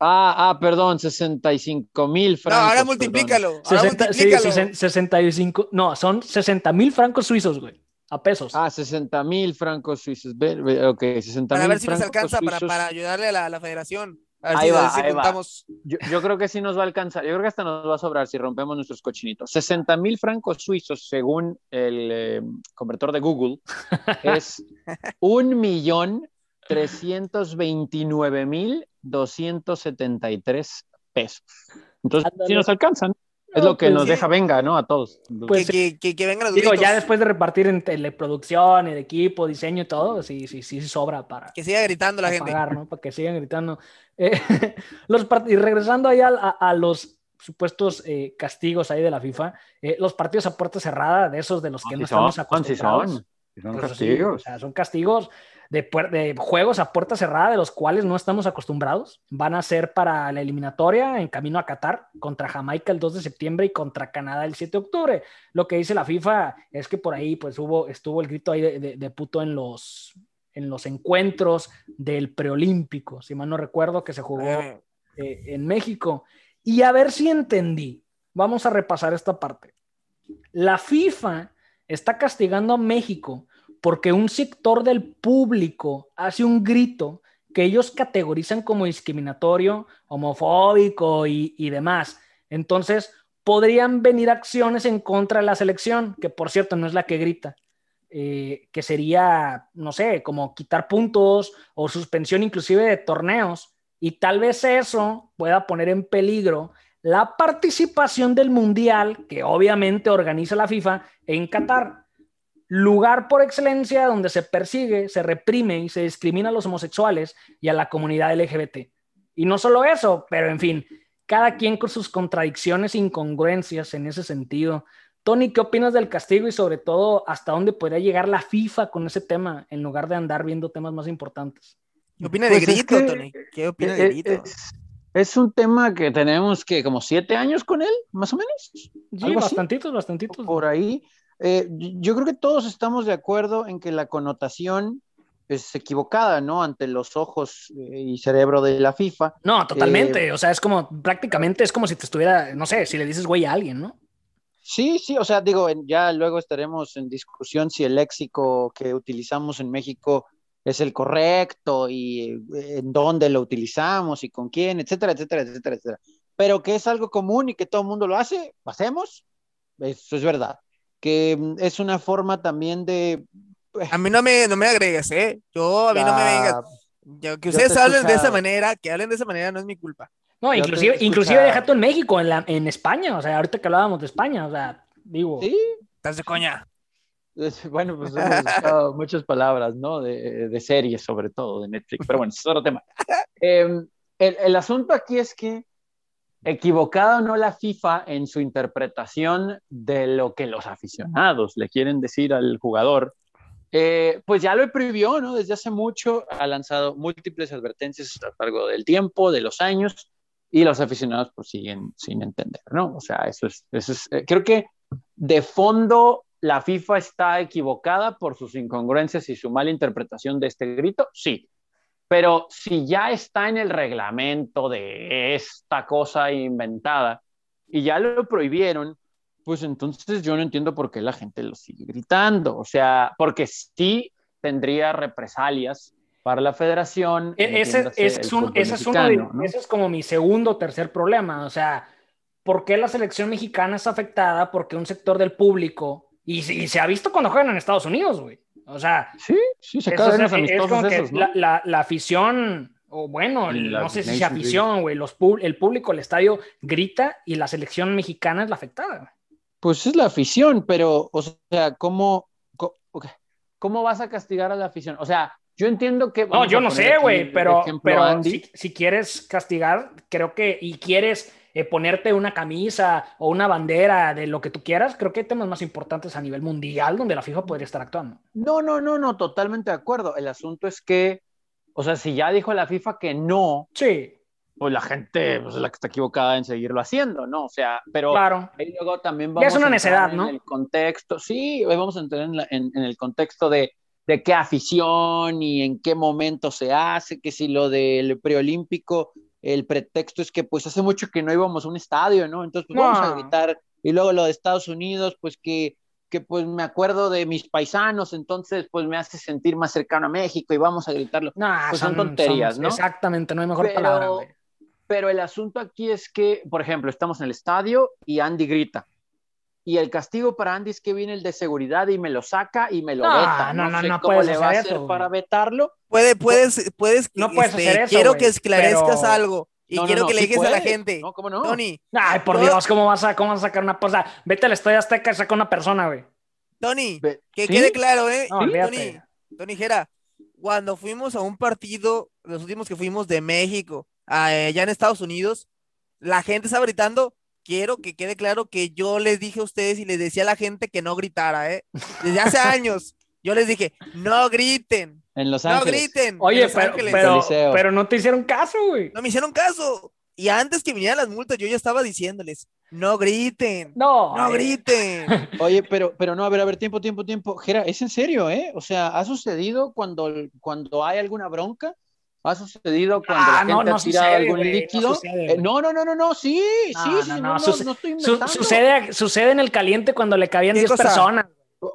Speaker 2: Ah, ah, perdón, 65 mil
Speaker 3: No,
Speaker 2: francos.
Speaker 3: ahora
Speaker 2: perdón.
Speaker 3: multiplícalo. Ahora
Speaker 1: 60, sí,
Speaker 3: multiplícalo.
Speaker 1: 60, 65, no, son 60 mil francos suizos, güey, a pesos.
Speaker 2: Ah, 60 mil francos suizos. Ve- ve- Ok, 60
Speaker 3: Para
Speaker 2: mil
Speaker 3: ver si nos alcanza para, para ayudarle a la, a la federación. A ver
Speaker 2: Ahí
Speaker 3: si,
Speaker 2: va,
Speaker 3: a ver si
Speaker 2: ahí va. Yo, yo creo que sí nos va a alcanzar. Yo creo que hasta nos va a sobrar si rompemos nuestros cochinitos. 60 mil francos suizos, según el eh, convertor de Google, [laughs] es un millón 329 mil 273 pesos. Entonces, sí nos alcanzan. Es
Speaker 1: No,
Speaker 2: lo que
Speaker 1: pues
Speaker 2: nos
Speaker 3: sí.
Speaker 2: deja venga, ¿no? A todos.
Speaker 1: Pues,
Speaker 3: que, que, que, que vengan los
Speaker 1: Digo,
Speaker 3: gritos.
Speaker 1: ya después de repartir en teleproducción, el equipo, diseño y todo, sí, sí, sí, sobra para,
Speaker 3: Que siga gritando la gente.
Speaker 1: pagar, ¿no? Para que sigan gritando. Eh, [laughs] los y regresando ahí a, a- a los supuestos eh, castigos ahí de la FIFA, eh, los partidos a puerta cerrada, de esos de los que no,
Speaker 2: Sí
Speaker 1: estamos
Speaker 2: son,
Speaker 1: acostumbrados.
Speaker 2: son. Sí son
Speaker 1: Pues sí,
Speaker 2: castigos.
Speaker 1: o sea, son castigos de juegos a puerta cerrada de los cuales no estamos acostumbrados. Van a ser para la eliminatoria en camino a Qatar contra Jamaica el 2 de septiembre y contra Canadá el 7 de octubre. Lo que dice la FIFA es que por ahí pues hubo, estuvo el grito ahí de, de- de puto en los, en los encuentros del preolímpico, si mal no recuerdo, que se jugó
Speaker 3: Eh,
Speaker 1: eh, en México. Y a ver si entendí. Vamos a repasar esta parte. La FIFA está castigando a México porque un sector del público hace un grito que ellos categorizan como discriminatorio, homofóbico y, y demás. Entonces, podrían venir acciones en contra de la selección, que por cierto no es la que grita, eh, que sería, no sé, como quitar puntos o suspensión inclusive de torneos. Y tal vez eso pueda poner en peligro la participación del Mundial, que obviamente organiza la FIFA en Qatar. Lugar por excelencia donde se persigue, se reprime y se discrimina a los homosexuales y a la comunidad LGBT. Y no solo eso, pero en fin, cada quien con sus contradicciones e incongruencias en ese sentido. Tony, ¿qué opinas del castigo y sobre todo hasta dónde podría llegar la FIFA con ese tema en lugar de andar viendo temas más importantes?
Speaker 3: ¿Qué opina de
Speaker 2: Pues es
Speaker 3: Grito,
Speaker 2: que-
Speaker 3: Tony? ¿Qué opina de Grito?
Speaker 2: Es, es un tema que tenemos que como siete años con él, más o menos,
Speaker 1: Sí, bastantitos, bastantitos.
Speaker 2: por ahí. Eh, yo creo que todos estamos de acuerdo en que la connotación es equivocada, ¿no? Ante los ojos eh, y cerebro de la FIFA.
Speaker 1: No, totalmente.
Speaker 2: Eh,
Speaker 1: o sea, es como, prácticamente es como si te estuviera, no sé, si le dices güey a alguien, ¿no?
Speaker 2: Sí, sí, o sea, digo, ya luego estaremos en discusión si el léxico que utilizamos en México es el correcto y eh, en dónde lo utilizamos y con quién, etcétera, etcétera, etcétera, etcétera. Pero que es algo común y que todo el mundo lo hace, lo hacemos, eso es verdad. Que mm, es una forma también de...
Speaker 3: A mí no me, no me agregues, ¿eh? Yo, a mí no me vengas. Yo- que ustedes hablen de esa manera, que hablen de esa manera no es mi culpa.
Speaker 1: No, inclusive, inclusive
Speaker 2: escuchado.
Speaker 1: deja tú en México, en, la, en España, o sea, ahorita que hablábamos de España, o sea, digo,
Speaker 2: Sí,
Speaker 3: Estás de coña.
Speaker 2: bueno, pues hemos buscado [laughs] muchas palabras, ¿no? De, de series, sobre todo, de Netflix, pero bueno, es otro tema. [laughs] Eh, el, el asunto aquí es que equivocada o no la FIFA en su interpretación de lo que los aficionados le quieren decir al jugador, eh, pues ya lo prohibió, ¿no? Desde hace mucho ha lanzado múltiples advertencias a lo largo del tiempo, de los años, y los aficionados pues siguen sin entender, ¿no? O sea, eso es, eh, creo que de fondo la FIFA está equivocada por sus incongruencias y su mala interpretación de este grito, sí. Pero si ya está en el reglamento de esta cosa inventada y ya lo prohibieron, pues entonces yo no entiendo por qué la gente lo sigue gritando. O sea, porque sí tendría represalias para la federación.
Speaker 1: E- ese, es,
Speaker 2: el
Speaker 1: un-
Speaker 2: fútbol
Speaker 1: ese es uno de-
Speaker 2: ¿no?
Speaker 1: ese es como mi segundo o tercer problema. O sea, ¿por qué la selección mexicana es afectada? Porque un sector del público, y, y se ha visto cuando juegan en Estados Unidos, güey. O sea,
Speaker 2: Sí, sí, se
Speaker 1: eso
Speaker 2: acaban
Speaker 1: es, como que
Speaker 2: esos, ¿no?
Speaker 1: la, la- la afición, o bueno,
Speaker 2: la
Speaker 1: no sé si es afición, güey, el público, el estadio grita y la selección mexicana es la afectada.
Speaker 2: Pues es la afición, pero, o sea, ¿cómo, ¿cómo vas a castigar a la afición? O sea, yo entiendo que...
Speaker 1: No, yo no sé, güey, pero,
Speaker 2: ejemplo
Speaker 1: pero si, si quieres castigar, creo que, y quieres eh, ponerte una camisa o una bandera de lo que tú quieras, creo que hay temas más importantes a nivel mundial donde la FIFA podría estar actuando.
Speaker 2: No, no, no, no, totalmente de acuerdo. El asunto es que, o sea, si ya dijo la FIFA que no,
Speaker 1: Sí,
Speaker 2: pues la gente pues, es la que está equivocada en seguirlo haciendo, ¿no? O sea, pero
Speaker 1: claro.
Speaker 2: ahí luego también
Speaker 1: Ya
Speaker 2: vamos
Speaker 1: es una
Speaker 2: a entrar
Speaker 1: necedad,
Speaker 2: en
Speaker 1: ¿no?
Speaker 2: el contexto, sí, hoy vamos a entrar en, la- en- en el contexto de, de qué afición y en qué momento se hace, que si lo del preolímpico, el pretexto es que pues hace mucho que no íbamos a un estadio, ¿no? Entonces pues
Speaker 1: No.
Speaker 2: vamos a gritar, y luego lo de Estados Unidos, pues que que pues me acuerdo de mis paisanos, entonces pues me hace sentir más cercano a México y vamos a gritarlo.
Speaker 1: Nah,
Speaker 2: Pues son tonterías, ¿no?
Speaker 1: Exactamente, no hay mejor
Speaker 2: Pero-
Speaker 1: palabra, güey.
Speaker 2: Pero el asunto aquí es que, por ejemplo, estamos en el estadio y Andy grita. Y el castigo para Andy es que viene el de seguridad y me lo saca y me lo
Speaker 1: No,
Speaker 2: veta.
Speaker 1: no, no,
Speaker 2: sé
Speaker 1: no
Speaker 2: cómo
Speaker 1: puedes
Speaker 2: le va a
Speaker 1: hacer
Speaker 2: hacer
Speaker 1: eso,
Speaker 2: para vetarlo.
Speaker 3: Puede, puedes, puedes,
Speaker 1: No puedes
Speaker 3: este,
Speaker 1: hacer eso,
Speaker 3: quiero que esclarezcas
Speaker 1: pero-
Speaker 3: algo y
Speaker 2: No, no,
Speaker 3: quiero
Speaker 2: no,
Speaker 3: que le
Speaker 2: sí
Speaker 3: digas a la
Speaker 2: puede.
Speaker 3: gente.
Speaker 2: No, ¿cómo no?
Speaker 3: Tony,
Speaker 1: Ay, por Dios, ¿cómo vas, a, ¿cómo vas a sacar una cosa? Vete al Estadio Azteca y saca una persona, güey.
Speaker 3: Tony, que
Speaker 2: ¿sí?
Speaker 3: quede claro, ¿eh?
Speaker 1: No,
Speaker 3: Tony. Tony Jera, cuando fuimos a un partido, los últimos que fuimos de México, allá en Estados Unidos, la gente estaba gritando. Quiero que quede claro que yo les dije a ustedes y les decía a la gente que no gritara, ¿eh? Desde hace [laughs] años, yo les dije, no griten,
Speaker 2: En Los
Speaker 3: no
Speaker 2: Ángeles.
Speaker 3: griten. en
Speaker 1: Oye,
Speaker 3: Los
Speaker 1: pero,
Speaker 3: Ángeles.
Speaker 1: pero, no te hicieron caso, güey.
Speaker 3: No me hicieron caso. Y antes que vinieran las multas, yo ya estaba diciéndoles, no griten,
Speaker 1: No,
Speaker 3: no griten. [laughs]
Speaker 2: Oye, pero, pero no, a ver, a ver, tiempo, tiempo, tiempo. Jera, ¿es en serio, eh? O sea, ¿ha sucedido cuando, cuando hay alguna bronca? ¿Ha sucedido cuando
Speaker 1: Ah,
Speaker 2: la
Speaker 1: no,
Speaker 2: gente
Speaker 1: no
Speaker 2: ha tirado
Speaker 1: sucede,
Speaker 2: algún
Speaker 1: güey, no
Speaker 2: líquido?
Speaker 1: sucede,
Speaker 2: Eh, no, no, no, no, no, sí,
Speaker 1: No,
Speaker 2: sí,
Speaker 1: no,
Speaker 2: sí,
Speaker 1: no,
Speaker 2: no, no,
Speaker 1: suce-
Speaker 2: no estoy
Speaker 1: Su-
Speaker 2: inventando.
Speaker 1: sucede, sucede en el caliente cuando le cabían
Speaker 3: ¿Qué
Speaker 1: 10
Speaker 3: cosa?
Speaker 1: personas.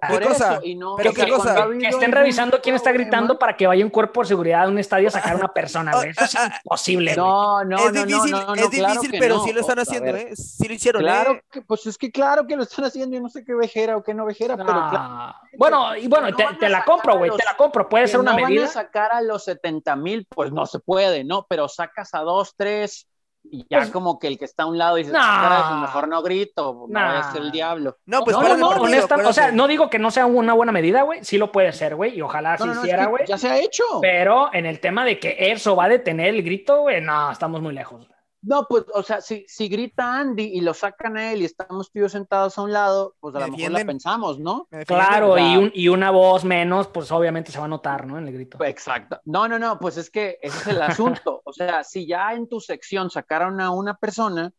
Speaker 2: Por
Speaker 3: ¿Qué cosa?
Speaker 2: eso, y no,
Speaker 3: ¿Pero
Speaker 2: o sea,
Speaker 3: qué cosa?
Speaker 1: Que estén revisando quién está gritando para que vaya un cuerpo de seguridad a un estadio a sacar a una persona, güey. Eso es [laughs] imposible.
Speaker 2: No, no,
Speaker 3: es
Speaker 2: no,
Speaker 3: difícil,
Speaker 2: no, no,
Speaker 3: es
Speaker 2: no, claro
Speaker 3: difícil,
Speaker 2: que
Speaker 3: pero
Speaker 2: no.
Speaker 3: sí lo están haciendo, ¿eh? Sí lo hicieron,
Speaker 2: Claro
Speaker 3: ¿eh?
Speaker 2: que, pues es que claro que lo están haciendo, yo no sé qué vejera o qué no vejera, pero claro.
Speaker 1: Bueno, y bueno,
Speaker 2: No
Speaker 1: te, la compro, güey, te la compro. Puede
Speaker 2: que
Speaker 1: ser una
Speaker 2: no van
Speaker 1: medida.
Speaker 2: a sacar a los 70 mil, pues no se puede, ¿no? Pero sacas a dos, tres y ya
Speaker 1: Pues-
Speaker 2: como que el que está a un lado dice,
Speaker 1: No.
Speaker 2: "Carajo, mejor no grito, no
Speaker 1: No.
Speaker 2: a ser el diablo.
Speaker 3: No, pues
Speaker 1: no, no, no,
Speaker 3: partido,
Speaker 1: honesta- o sea, no digo que no sea una buena medida, güey, sí lo puede ser, güey, y ojalá
Speaker 2: No,
Speaker 1: se
Speaker 2: no, no, es
Speaker 1: hiciera,
Speaker 2: que
Speaker 1: güey.
Speaker 2: ya se ha hecho.
Speaker 1: Pero en el tema de que eso va a detener el grito, güey, no, estamos muy lejos.
Speaker 2: No, pues, o sea, si, si grita Andy y lo sacan a él y estamos tú sentados a un lado, pues a
Speaker 3: Me
Speaker 2: lo mejor la pensamos, ¿no?
Speaker 1: Claro, y, un- y una voz menos, pues obviamente se va a notar, ¿no? En el grito.
Speaker 2: Exacto. No, no, no, pues es que ese es el asunto. O sea, si ya en tu sección sacaron a una persona,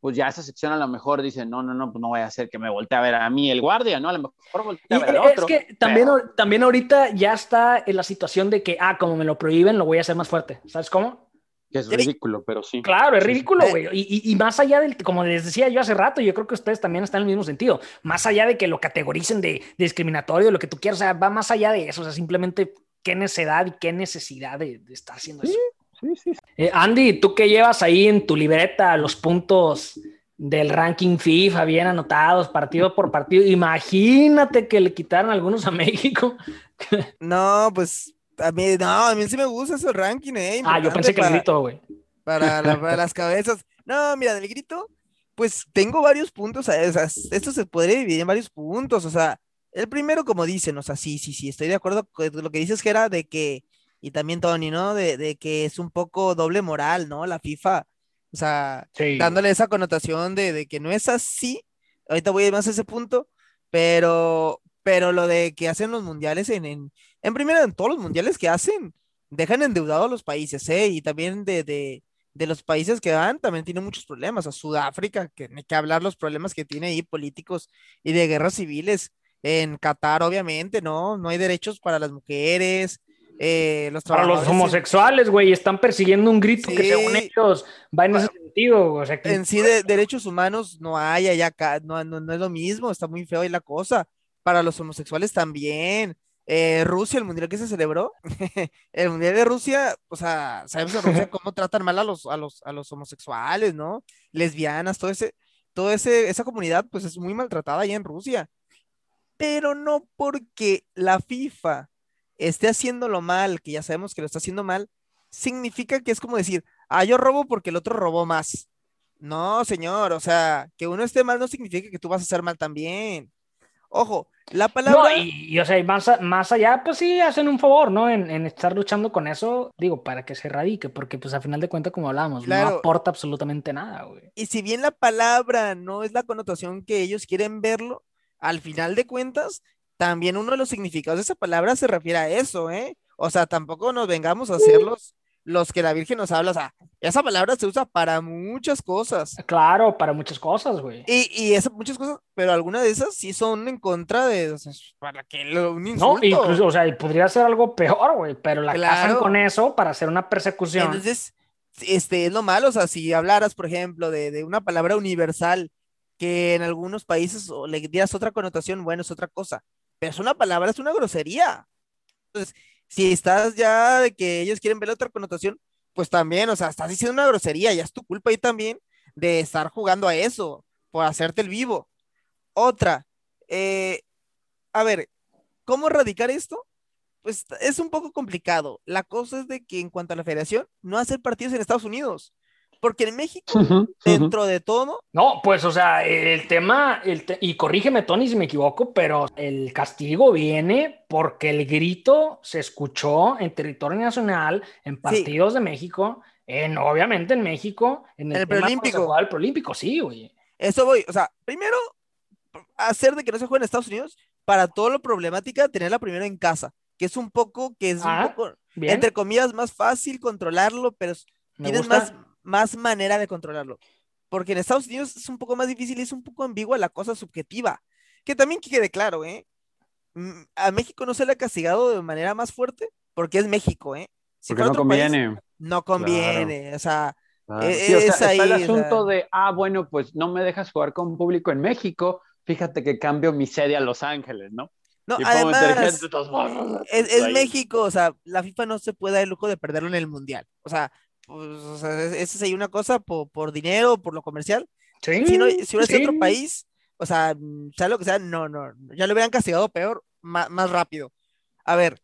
Speaker 2: pues ya esa sección a lo mejor dice, no, no, no, pues no voy a hacer que me voltee a ver a mí el guardia, ¿no? A lo mejor voltea
Speaker 1: Y
Speaker 2: a ver al
Speaker 1: es
Speaker 2: otro.
Speaker 1: que también,
Speaker 2: pero-
Speaker 1: también ahorita ya está en la situación de que, ah, como me lo prohíben, lo voy a hacer más fuerte. ¿Sabes cómo?
Speaker 2: Que es ridículo, pero sí.
Speaker 1: Claro, es ridículo, güey. Y, y- y más allá del, como les decía yo hace rato, yo creo que ustedes también están en el mismo sentido. Más allá de que lo categoricen de, de discriminatorio, lo que tú quieras, o sea, va más allá de eso. O sea, simplemente qué necedad y qué necesidad de, de estar haciendo
Speaker 2: Sí.
Speaker 1: eso.
Speaker 2: Sí, sí, sí.
Speaker 1: Eh, Andy, tú que llevas ahí en tu libreta los puntos del ranking FIFA bien anotados, partido por partido, imagínate que le quitaran algunos a México. [laughs]
Speaker 3: No, pues a mí, no, a mí sí me gusta ese ranking, eh.
Speaker 1: Ah, yo pensé que el
Speaker 3: para-
Speaker 1: grito, güey.
Speaker 3: para, la- para las cabezas. No, mira, del grito, pues tengo varios puntos. eh, o sea, esto se podría dividir en varios puntos. O sea, el primero, como dicen, o sea, sí, sí, sí, estoy de acuerdo con lo que dices que era de que, y también Tony, ¿no? De, de que es un poco doble moral, ¿no? La FIFA. O sea,
Speaker 1: Sí.
Speaker 3: dándole esa connotación de, de que no es así. Ahorita voy a ir más a ese punto, pero, pero lo de que hacen los mundiales en, en, en primera, en todos los mundiales que hacen, dejan endeudados a los países, ¿eh? Y también de, de, de los países que van, también tiene muchos problemas. A Sudáfrica, que hay que hablar los problemas que tiene ahí políticos y de guerras civiles. En Qatar, obviamente, ¿no? No hay derechos para las mujeres. eh, los
Speaker 1: Para los homosexuales, güey, están persiguiendo un grito que según ellos va en ese sentido. O sea, que
Speaker 3: en sí de derechos humanos no hay allá acá, no, no, no es lo mismo, está muy feo ahí la cosa. Para los homosexuales también. Eh, Rusia, el mundial que se celebró, [laughs] el mundial de Rusia, o sea, sabemos en Rusia [laughs] cómo tratan mal a los, a los, a los homosexuales, ¿no? Lesbianas, todo ese, todo ese, esa comunidad, pues es muy maltratada allá en Rusia. Pero no porque la FIFA esté haciéndolo mal, que ya sabemos que lo está haciendo mal, significa que es como decir, ah, yo robo porque el otro robó más. No, señor, o sea, que uno esté mal no significa que tú vas a estar mal también. Ojo, la palabra.
Speaker 1: No, y, y, o sea, y más, más allá, pues sí, hacen un favor, ¿no? En, en estar luchando con eso, digo, para que se erradique, porque pues a final de cuentas, como hablábamos,
Speaker 3: Claro.
Speaker 1: no aporta absolutamente nada, güey.
Speaker 3: Y si bien la palabra no es la connotación que ellos quieren verlo, al final de cuentas, también uno de los significados de esa palabra se refiere a eso, ¿eh? O sea, tampoco nos vengamos a hacer los, que la Virgen nos habla. O sea, esa palabra se usa para muchas cosas.
Speaker 1: Claro, para muchas cosas, güey.
Speaker 3: Y, y esas muchas cosas, pero algunas de esas sí son en contra de, o sea, para que lo, un
Speaker 1: No,
Speaker 3: insulto.
Speaker 1: incluso, o sea, podría ser algo peor, güey, pero la casan
Speaker 3: Claro.
Speaker 1: con eso para hacer una persecución.
Speaker 3: Entonces, este es lo malo, o sea, si hablaras, por ejemplo, de, de una palabra universal que en algunos países o le dieras otra connotación, bueno, es otra cosa, pero es una palabra, es una grosería. Entonces, si estás ya de que ellos quieren ver otra connotación, pues también, o sea, estás diciendo una grosería, ya es tu culpa ahí también de estar jugando a eso, por hacerte el vivo. Otra, eh, a ver, ¿cómo erradicar esto? Pues es un poco complicado. La cosa es de que en cuanto a la federación, no hacer partidos en Estados Unidos. Porque en México, dentro de todo,
Speaker 1: No, pues, o sea, el tema, el te- y corrígeme, Tony, si me equivoco, pero el castigo viene porque el grito se escuchó en territorio nacional, en partidos de México, en, obviamente en México, en el,
Speaker 3: el preolímpico.
Speaker 1: el preolímpico, sí, güey.
Speaker 3: eso voy. O sea, primero, hacer de que no se juegue en Estados Unidos para todo lo problemática, tenerla primero en casa, que es un poco, que es
Speaker 1: Ah,
Speaker 3: un poco,
Speaker 1: Bien,
Speaker 3: entre comillas, más fácil controlarlo, pero
Speaker 1: me
Speaker 3: tienes
Speaker 1: gusta.
Speaker 3: más, más manera de controlarlo. Porque en Estados Unidos es un poco más difícil y es un poco ambigua la cosa subjetiva. Que también que quede claro, ¿eh? Mm, A México no se le ha castigado de manera más fuerte porque es México, ¿eh? Si
Speaker 2: Porque no
Speaker 3: otro país,
Speaker 2: conviene.
Speaker 3: no conviene. O sea,
Speaker 2: Claro.
Speaker 3: Eh,
Speaker 2: Sí, o sea,
Speaker 3: es
Speaker 2: está el
Speaker 3: ahí, o
Speaker 2: asunto
Speaker 3: sea.
Speaker 2: de, ah, bueno, pues no me dejas jugar con público en México, fíjate que cambio mi sede a Los Ángeles, ¿no?
Speaker 3: no,
Speaker 2: Y
Speaker 3: además,
Speaker 2: todos
Speaker 3: es, es
Speaker 2: ahí.
Speaker 3: México, o sea, la FIFA no se puede dar el lujo de perderlo en el Mundial. O sea, pues, o sea, es- esa es ahí una cosa por, por dinero, por lo comercial.
Speaker 1: Sí,
Speaker 3: Si, no, si hubiera sido
Speaker 1: sí.
Speaker 3: otro país, o sea, mm, sea lo que sea, no, no, ya lo hubieran castigado peor, ma- más, rápido. A ver,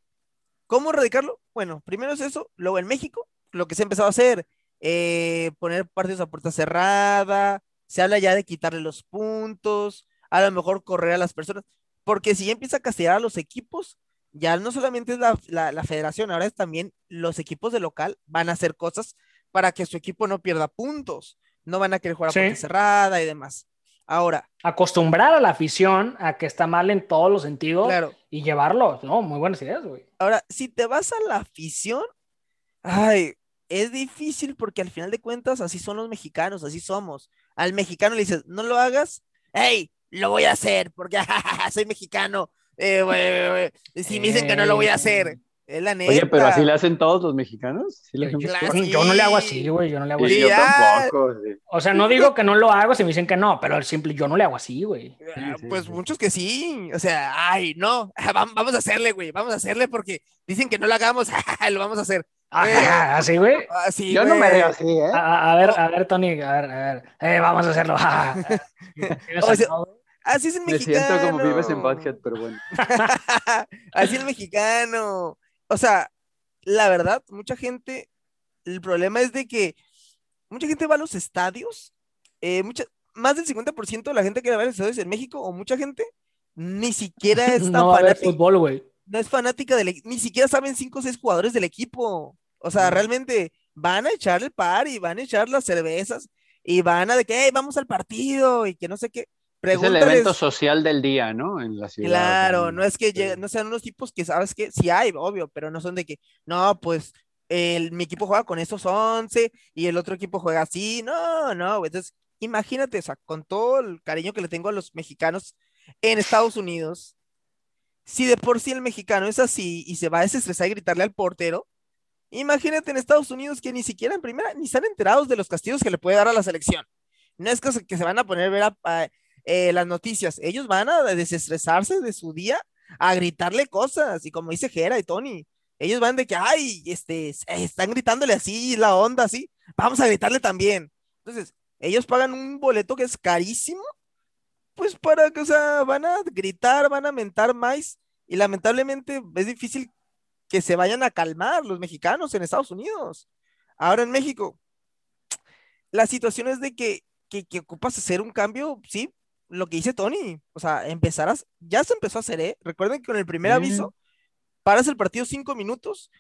Speaker 3: ¿cómo erradicarlo? Bueno, primero es eso, luego en México, lo que se ha empezado a hacer eh, poner partidos a puerta cerrada, se habla ya de quitarle los puntos, a lo mejor correr a las personas, porque si ya empieza a castigar a los equipos, ya no solamente es la, federación, ahora es también los equipos de local van a hacer cosas para que su equipo no pierda puntos, no van a querer jugar a puerta cerrada y demás. Ahora.
Speaker 1: Acostumbrar a la afición a que está mal en todos los sentidos y llevarlo, ¿no? Muy buenas ideas, güey.
Speaker 3: Ahora, si te vas a la afición, ay, es difícil porque al final de cuentas así son los mexicanos, así somos. Al mexicano le dices, no lo hagas, hey, lo voy a hacer porque [laughs] soy mexicano. Eh, si me dicen que no lo voy a hacer, es la neta. Oye,
Speaker 2: pero así le hacen todos los mexicanos.
Speaker 1: yo, no le hago así, güey. Yo no le hago así. Yo tampoco. O sea, no digo que no lo hago si me dicen que no, pero el simple yo no le hago así, güey.
Speaker 3: Ah, pues muchos que sí. O sea, ay, no. [laughs] Vamos a hacerle, güey. Vamos a hacerle porque dicen que no lo hagamos. [laughs] lo vamos a hacer.
Speaker 1: ¿Así, güey?
Speaker 2: Yo no me veo así, ¿eh?
Speaker 1: A, ver, a ver, Tony, a ver, a ver. Eh, vamos a hacerlo. [laughs]
Speaker 3: así es el mexicano. Me
Speaker 2: siento como vives en Budget, pero bueno. [laughs]
Speaker 3: así es el mexicano. O sea, la verdad, mucha gente, el problema es de que mucha gente va a los estadios, eh, mucha, más del 50% de la gente que va a los estadios en México, o mucha gente, ni siquiera es [laughs]
Speaker 1: no fanática. fútbol, güey.
Speaker 3: No es fanática del ni siquiera saben cinco o seis jugadores del equipo. O sea, realmente van a echar el par y van a echar las cervezas y van a de que vamos al partido y que no sé qué.
Speaker 2: Es el evento social del día, ¿no? En la ciudad.
Speaker 3: Claro, no es que no sean unos tipos que sabes que sí hay, obvio, pero no son de que, no, pues el, mi equipo juega con esos 11 y el otro equipo juega así. No, no, entonces imagínate, o sea, con todo el cariño que le tengo a los mexicanos en Estados Unidos, si de por sí el mexicano es así y se va a desestresar y gritarle al portero, Imagínate en Estados Unidos que ni siquiera en primera ni están enterados de los castigos que le puede dar a la selección. No es que, que se van a poner a ver eh, las noticias. Ellos van a desestresarse de su día a gritarle cosas. Y como dice Gera y Tony, ellos van de que, ay, este, están gritándole así, la onda así. Vamos a gritarle también. Entonces, ellos pagan un boleto que es carísimo, pues para que, o sea, van a gritar, van a mentar más. Y lamentablemente es difícil que se vayan a calmar los mexicanos en Estados Unidos. Ahora en México, la situación es de que, que, ocupas hacer un cambio, sí, lo que dice Tony, o sea, empezarás, ya se empezó a hacer, ¿eh? Recuerden que con el primer aviso, paras el partido cinco minutos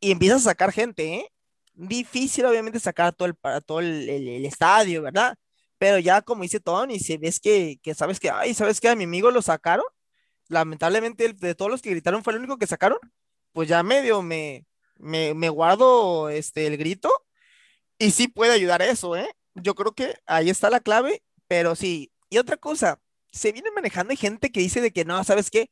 Speaker 3: y empiezas a sacar gente, ¿eh? Difícil, obviamente, sacar todo el, para todo el, estadio, ¿verdad? Pero ya, como dice Tony, si ves que, que sabes que, ay, ¿sabes que a mi amigo lo sacaron? Lamentablemente, de todos los que gritaron fue el único que sacaron pues ya medio me, me, guardo este, el grito y sí puede ayudar eso, ¿eh? Yo creo que ahí está la clave, pero sí. Y otra cosa, se viene manejando gente que dice de que no, ¿sabes qué?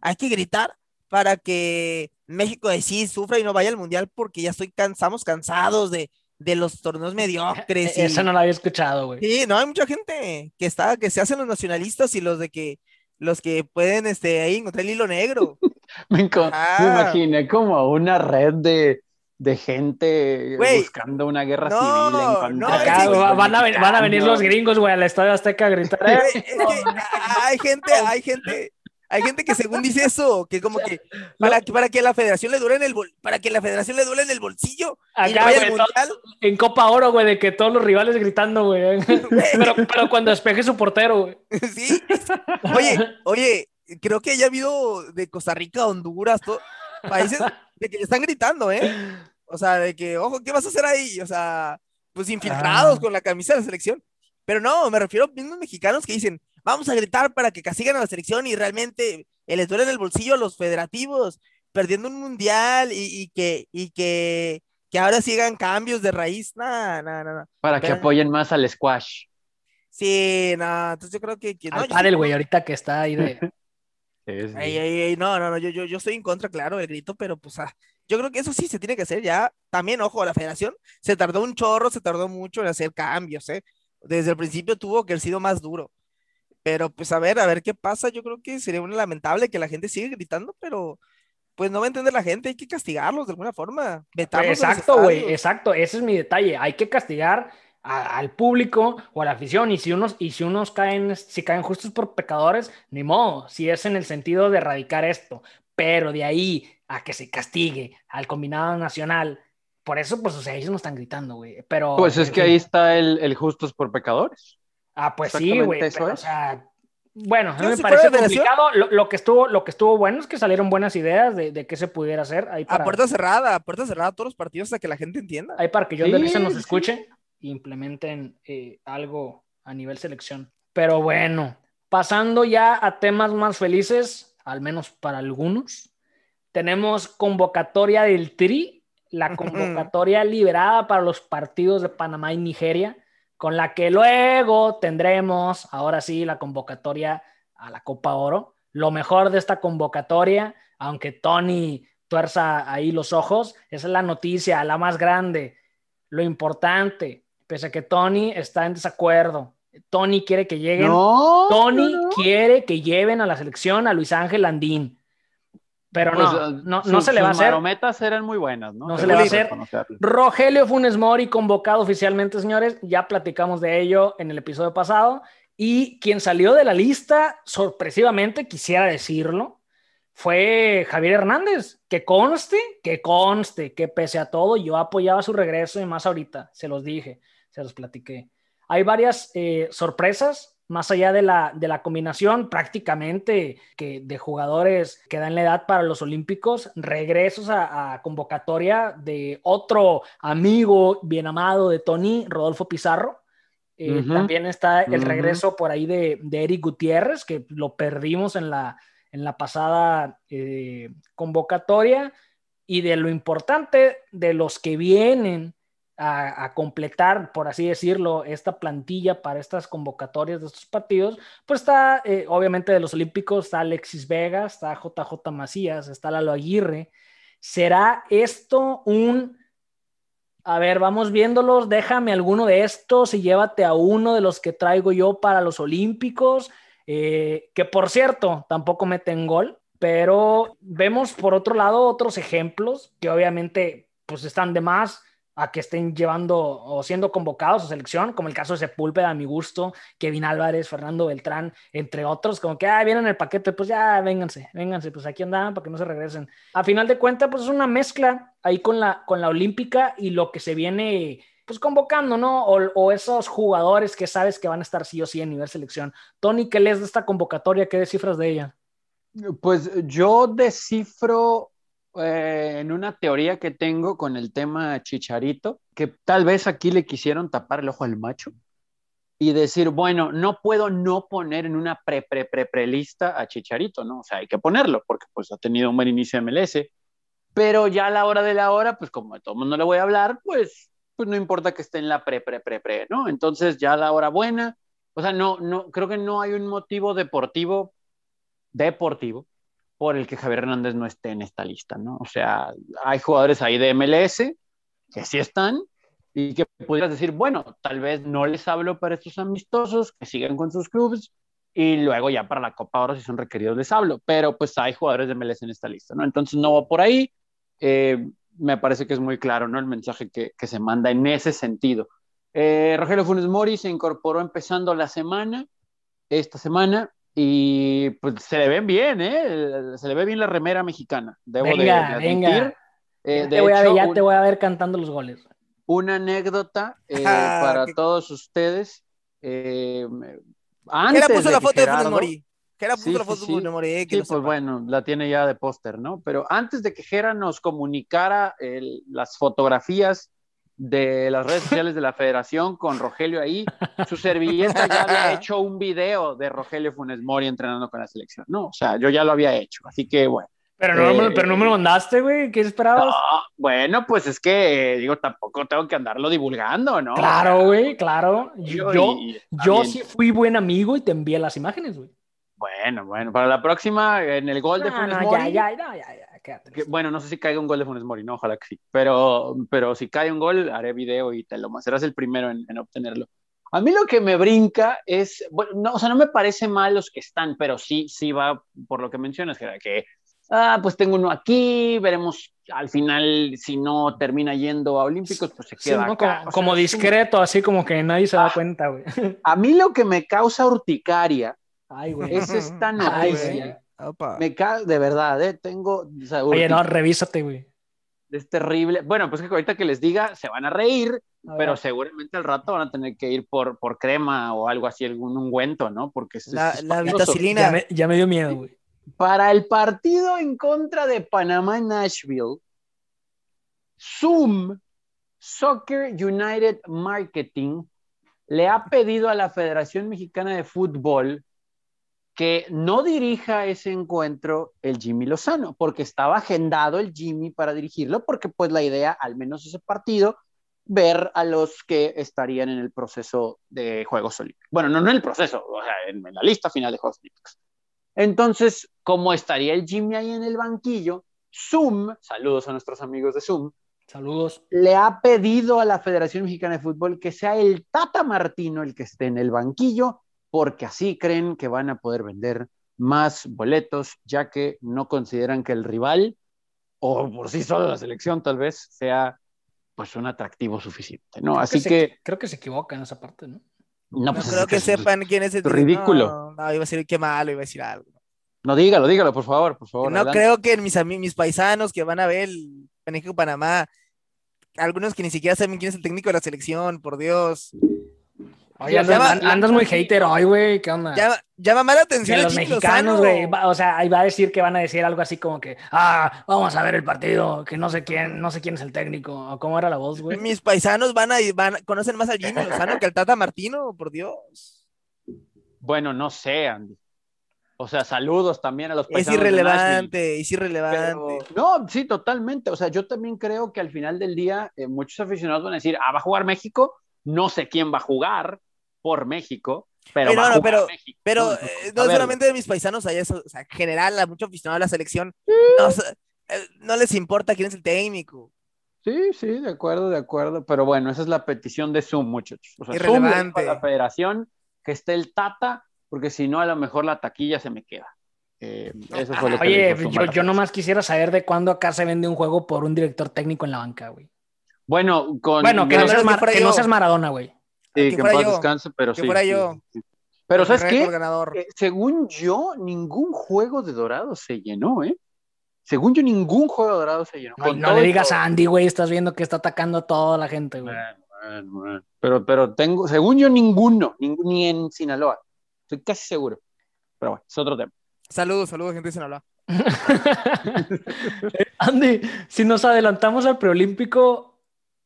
Speaker 3: Hay que gritar para que México de sí sufra y no vaya al mundial porque ya estoy cansamos, cansados de, los torneos mediocres. [laughs]
Speaker 1: Eso no lo había escuchado, güey.
Speaker 3: Sí, no, hay mucha gente que está, que se hacen los nacionalistas y los de que los que pueden este, ahí encontrar el hilo negro. [laughs]
Speaker 2: me, ah. imaginé como una red de, de gente buscando una guerra civil en
Speaker 1: no, van, a, van, a, venir los gringos, güey, al Estadio Azteca a gritar.
Speaker 3: hay gente, hay gente, hay gente que según dice eso, que como que para, para que la federación le dure en el para que la federación le duele en el bolsillo
Speaker 1: en Copa Oro, güey, de que todos los rivales gritando, güey. [laughs] pero, pero cuando despeje su portero, güey. [laughs]
Speaker 3: Sí. Oye, oye, creo que ya ha habido de Costa Rica, Honduras, países de que le están gritando, ¿eh? O sea, de que, ojo, ¿qué vas a hacer ahí? O sea, pues infiltrados ah. con la camisa de la selección. Pero no, me refiero a mismos mexicanos que dicen, vamos a gritar para que castiguen a la selección y realmente les duele en el bolsillo a los federativos, perdiendo un mundial y, que, y que, que ahora sigan cambios de raíz. No, no, no.
Speaker 2: Para que apoyen más al squash.
Speaker 3: Sí, no, entonces yo creo que...
Speaker 1: al padre, güey, ahorita que está ahí de...
Speaker 3: no, no, no, yo, yo, yo estoy en contra, claro, del grito, pero pues ah, yo creo que eso sí se tiene que hacer ya. También, ojo, la federación se tardó un chorro, se tardó mucho en hacer cambios, ¿eh? Desde el principio tuvo que haber sido más duro. Pero pues a ver, a ver qué pasa. Yo creo que sería un lamentable que la gente siga gritando, pero pues no va a entender la gente, hay que castigarlos de alguna forma.
Speaker 1: exacto, güey, exacto, ese es mi detalle. Hay que castigar al público o a la afición y si unos y si unos caen si caen justos por pecadores, ni modo, si es en el sentido de erradicar esto, pero de ahí a que se castigue al combinado nacional por eso, pues, o sea, ellos no están gritando, güey. Pero.
Speaker 2: Pues es que ahí está el, el justos por pecadores.
Speaker 1: Ah, pues sí, güey.
Speaker 2: eso
Speaker 1: pero, O
Speaker 2: es.
Speaker 1: sea, bueno, a
Speaker 3: Yo,
Speaker 1: me
Speaker 3: si
Speaker 1: parece complicado. Lo, lo que estuvo, lo que estuvo bueno es que salieron buenas ideas de, de qué se pudiera hacer. Ahí
Speaker 3: A
Speaker 1: para,
Speaker 3: puerta cerrada, a puerta cerrada todos los partidos hasta que la gente entienda.
Speaker 1: ahí para que John de
Speaker 2: Sí,
Speaker 1: Risa nos escuche implementen eh, algo a nivel selección. Pero bueno, pasando ya a temas más felices, al menos para algunos, tenemos convocatoria del TRI, la convocatoria liberada para los partidos de Panamá y Nigeria, con la que luego tendremos, ahora sí, la convocatoria a la Copa Oro. Lo mejor de esta convocatoria, aunque Tony tuerza ahí los ojos, esa es la noticia, la más grande, lo importante, pese a que Tony está en desacuerdo. Tony quiere que lleguen
Speaker 2: No.
Speaker 1: Tony
Speaker 2: no, no.
Speaker 1: quiere que lleven a la selección a Luis Ángel Landín. Pero
Speaker 2: Pues,
Speaker 1: no,
Speaker 2: ah,
Speaker 1: no, no se le va a hacer.
Speaker 2: marometas eran muy buenas, ¿no?
Speaker 1: No se le va a hacer.
Speaker 2: reconocerlo.
Speaker 1: Rogelio Funes Mori convocado oficialmente, señores. Ya platicamos de ello en el episodio pasado. Y quien salió de la lista, sorpresivamente, quisiera decirlo, fue Javier Hernández. Que conste, que conste, que pese a todo, yo apoyaba su regreso y más ahorita, se los dije, se los platiqué. Hay varias eh, sorpresas, más allá de la, de la combinación prácticamente que de jugadores que dan la edad para los Olímpicos, regresos a, a convocatoria de otro amigo bien amado de Tony, Rodolfo Pizarro. Eh. También está el regreso por ahí de, de Eric Gutiérrez, que lo perdimos en la, en la pasada eh, convocatoria. Y de lo importante de los que vienen a, completar, por así decirlo, esta plantilla para estas convocatorias de estos partidos, pues está, eh, obviamente, de los Olímpicos, está Alexis Vega, está JJ Macías, está Lalo Aguirre. ¿Será esto un... A ver, vamos viéndolos, déjame alguno de estos y llévate a uno de los que traigo yo para los Olímpicos, eh, que por cierto, tampoco meten gol, pero vemos por otro lado otros ejemplos que obviamente pues están de más a que estén llevando o siendo convocados a selección, como el caso de Sepúlveda, a mi gusto, Kevin Álvarez, Fernando Beltrán, entre otros, como que ah, vienen en el paquete, pues ya vénganse, vénganse, pues aquí andan para que no se regresen. A final de cuentas, pues es una mezcla ahí con la, con la Olímpica y lo que se viene pues convocando, ¿no? O, o esos jugadores que sabes que van a estar sí o sí a nivel selección. Tony, ¿qué lees de esta convocatoria? ¿Qué descifras de ella?
Speaker 2: Pues yo descifro eh, en una teoría que tengo con el tema Chicharito, que tal vez aquí le quisieron tapar el ojo al macho y decir, bueno, no puedo no poner en una pre, pre, pre, pre lista a Chicharito, ¿no? O sea, hay que ponerlo porque pues ha tenido un buen inicio de MLS, pero ya a la hora de la hora, pues como a todo el mundo le voy a hablar, pues, pues no importa que esté en la pre, pre, pre, pre, ¿no? Entonces ya a la hora buena, o sea, no, no, creo que no hay un motivo deportivo, deportivo, por el que Javier Hernández no esté en esta lista, ¿no? O sea, hay jugadores ahí de MLS que sí están y que pudieras decir, bueno, tal vez no les hablo para estos amistosos, que sigan con sus clubes y luego ya para la Copa Oro si son requeridos les hablo, pero pues hay jugadores de MLS en esta lista, ¿no? Entonces no va por ahí, eh, me parece que es muy claro, ¿no? El mensaje que, que se manda en ese sentido. Eh, Rogelio Funes Mori se incorporó empezando la semana, esta semana, y pues se le ven bien, ¿eh? Se le ve bien la remera mexicana. Debo de-
Speaker 1: Venga,
Speaker 2: de, admitir.
Speaker 1: venga.
Speaker 2: Eh,
Speaker 1: ya
Speaker 2: de
Speaker 1: te, voy a,
Speaker 2: hecho,
Speaker 1: ya
Speaker 2: un-
Speaker 1: te voy a ver cantando los goles.
Speaker 2: una anécdota [laughs] eh,
Speaker 3: Ah,
Speaker 2: para
Speaker 3: qué-
Speaker 2: todos ustedes. Eh, antes
Speaker 3: puso
Speaker 2: de
Speaker 3: la
Speaker 2: que
Speaker 3: foto de Funes
Speaker 2: Gerardo-
Speaker 3: Mori. Jera puso
Speaker 2: Sí,
Speaker 3: la
Speaker 2: sí,
Speaker 3: foto de
Speaker 2: sí.
Speaker 3: Funes Mori. eh, que
Speaker 2: Sí, pues bueno, la tiene ya de póster, ¿no? Pero antes de que Jera nos comunicara el- las fotografías de las redes [laughs] sociales de la federación con Rogelio ahí, su servilleta ya había [laughs] hecho un video de Rogelio Funes Mori entrenando con la selección, ¿no? O sea, yo ya lo había hecho, así que bueno.
Speaker 1: Pero no, me-
Speaker 2: Eh,
Speaker 1: pero no me lo mandaste, güey. ¿Qué esperabas?
Speaker 2: No, bueno, pues es que, eh, digo, tampoco tengo que andarlo divulgando, ¿no?
Speaker 1: Claro, güey, claro. Yo, yo, yo sí fui buen amigo y te envié las imágenes, güey.
Speaker 2: Bueno, bueno, para la próxima, en el gol de
Speaker 1: No,
Speaker 2: Funes Mori.
Speaker 1: ya, ya, ya,
Speaker 2: bueno, no sé si caiga un gol de Funes Mori, no, ojalá que sí. Pero, pero si cae un gol, haré video y te lo serás el primero en, en obtenerlo. A mí lo que me brinca es, bueno, no, o sea, no me parece mal los que están, pero sí, sí va por lo que mencionas, que, que ah, pues tengo uno aquí, veremos al final si no termina yendo a Olímpicos, pues se
Speaker 1: Sí,
Speaker 2: queda
Speaker 1: ¿no?
Speaker 2: acá.
Speaker 1: Como,
Speaker 2: O sea,
Speaker 1: como
Speaker 2: es un-
Speaker 1: discreto, así como que nadie se da
Speaker 2: Ah.
Speaker 1: cuenta, güey.
Speaker 2: A mí lo que me causa urticaria
Speaker 1: Ay, güey.
Speaker 2: es esta
Speaker 1: Ay,
Speaker 2: noticia.
Speaker 3: Opa.
Speaker 2: Me ca de verdad, ¿eh? Tengo. o sea,
Speaker 1: Oye, no, revísate, güey.
Speaker 2: Es terrible. Bueno, pues que ahorita que les diga, se van a reír, pero seguramente al rato van a tener que ir por, por crema o algo así, algún ungüento, ¿no? Porque es,
Speaker 3: La,
Speaker 2: es
Speaker 3: la
Speaker 2: espantoso.
Speaker 3: vitacilina.
Speaker 1: Ya me, ya me dio miedo, güey.
Speaker 2: Para el partido en contra de Panamá en Nashville, Zoom, Soccer United Marketing, le ha pedido a la Federación Mexicana de Fútbol que no dirija ese encuentro el Jimmy Lozano, porque estaba agendado el Jimmy para dirigirlo, porque pues la idea, al menos ese partido, ver a los que estarían en el proceso de Juegos Olímpicos. Bueno, no, no en el proceso, o sea, en, en la lista final de Juegos Olímpicos. Entonces, como estaría el Jimmy ahí en el banquillo, Zoom, saludos a nuestros amigos de Zoom,
Speaker 1: Saludos.
Speaker 2: le ha pedido a la Federación Mexicana de Fútbol que sea el Tata Martino el que esté en el banquillo, porque así creen que van a poder vender más boletos, ya que no consideran que el rival, o por sí solo la selección tal vez, sea pues un atractivo suficiente, ¿no?
Speaker 1: Creo
Speaker 2: Así
Speaker 1: se-
Speaker 2: que,
Speaker 1: Creo que se equivoca en esa parte, ¿no?
Speaker 2: no,
Speaker 3: No
Speaker 2: pues,
Speaker 3: creo
Speaker 2: es
Speaker 3: que sepan quién es el
Speaker 2: ridículo.
Speaker 3: No, no, iba a decir qué malo, iba a decir algo.
Speaker 2: No, dígalo, dígalo, por favor, por favor.
Speaker 3: no
Speaker 2: adelante.
Speaker 3: creo que mis, mis paisanos que van a ver el México-Panamá, algunos que ni siquiera saben quién es el técnico de la selección, por Dios.
Speaker 1: Oye, andas,
Speaker 3: llama-
Speaker 1: an- andas muy hater hoy, güey. ¿Qué onda?
Speaker 3: Llama, llama más la atención el
Speaker 1: los mexicanos, güey. O sea, ahí va a decir que van a decir algo así como que, ah, vamos a ver el partido, que no sé quién, no sé quién es el técnico. ¿O ¿Cómo era la voz, güey?
Speaker 3: Mis paisanos van a, van, conocen más al Jimmy Lozano que al Tata Martino, por Dios.
Speaker 2: Bueno, no sé, Andy. O sea, saludos también a los
Speaker 3: Es
Speaker 2: paisanos de Nashville.
Speaker 3: irrelevante, es irrelevante.
Speaker 2: Pero- no, sí, totalmente. O sea, yo también creo que al final del día eh, muchos aficionados van a decir, ah, va a jugar México, no sé quién va a jugar por México, pero
Speaker 3: eh, no
Speaker 2: ver,
Speaker 3: solamente de mis paisanos, hay eso, o sea, en general, a muchos aficionados de la selección, no, eh, no les importa quién es el técnico.
Speaker 2: Sí, sí, de acuerdo, de acuerdo. Pero bueno, esa es la petición de Zoom, muchachos. O sea, Zoom
Speaker 3: Irrelevante.
Speaker 2: a la federación que esté el Tata, porque si no, a lo mejor la taquilla se me queda. Eh, eso fue lo que
Speaker 1: Oye,
Speaker 2: Zoom
Speaker 1: yo, yo nomás quisiera saber de cuándo acá se vende un juego por un director técnico en la banca, güey.
Speaker 2: Bueno, con.
Speaker 1: Bueno, que, no seas,
Speaker 3: que
Speaker 1: Mar-
Speaker 3: fuera
Speaker 1: que no seas Maradona, güey.
Speaker 2: Sí,
Speaker 3: que
Speaker 2: que en paz
Speaker 3: yo,
Speaker 2: descanse, pero
Speaker 3: que
Speaker 2: sí.
Speaker 3: fuera
Speaker 2: sí,
Speaker 3: yo.
Speaker 2: sí, sí. Pero
Speaker 3: El
Speaker 2: ¿sabes qué?
Speaker 3: ganador.
Speaker 2: Eh, según yo, ningún juego de Dorados se llenó, ¿eh? Según yo, ningún juego de Dorados se llenó.
Speaker 1: Ay, no le digas
Speaker 2: todo.
Speaker 1: a Andy, güey, estás viendo que está atacando a toda la gente, güey.
Speaker 2: Pero, pero tengo, según yo, ninguno, ningún- ni en Sinaloa. Estoy casi seguro. Pero bueno, es otro tema.
Speaker 3: Saludos, saludos, gente de Sinaloa. [laughs]
Speaker 1: Andy, si nos adelantamos al preolímpico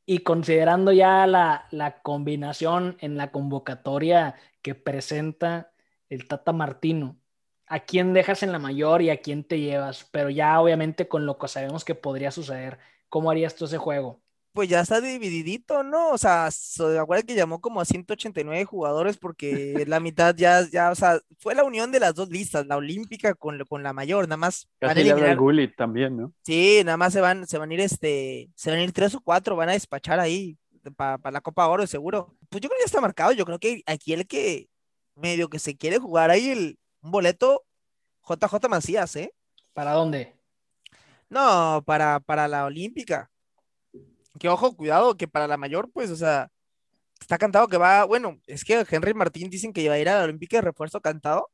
Speaker 1: y considerando ya la, la combinación en la convocatoria que presenta el Tata Martino, ¿a quién dejas en la mayor y a quién te llevas? Pero ya obviamente con lo que sabemos que podría suceder, ¿cómo harías tú ese juego?
Speaker 3: Pues ya está divididito, ¿no? O sea, so- acuérdate que llamó como a 189 jugadores porque la mitad ya, ya, o sea, fue la unión de las dos listas, la olímpica con, lo- con la mayor, nada más van a
Speaker 2: Casi le habla el también, ¿no?
Speaker 3: Sí, nada más se van, se van a ir este, se van a ir tres o cuatro, van a despachar ahí para la Copa Oro, seguro. Pues yo creo que ya está marcado, yo creo que aquí el que medio que se quiere jugar ahí el, un boleto, JJ Macías, ¿eh?
Speaker 1: ¿Para dónde?
Speaker 3: No, para, para la Olímpica. Que ojo, cuidado, que para la mayor, pues, o sea, está cantado que va, bueno, es que Henry Martín dicen que va a ir a la Olímpica de refuerzo cantado.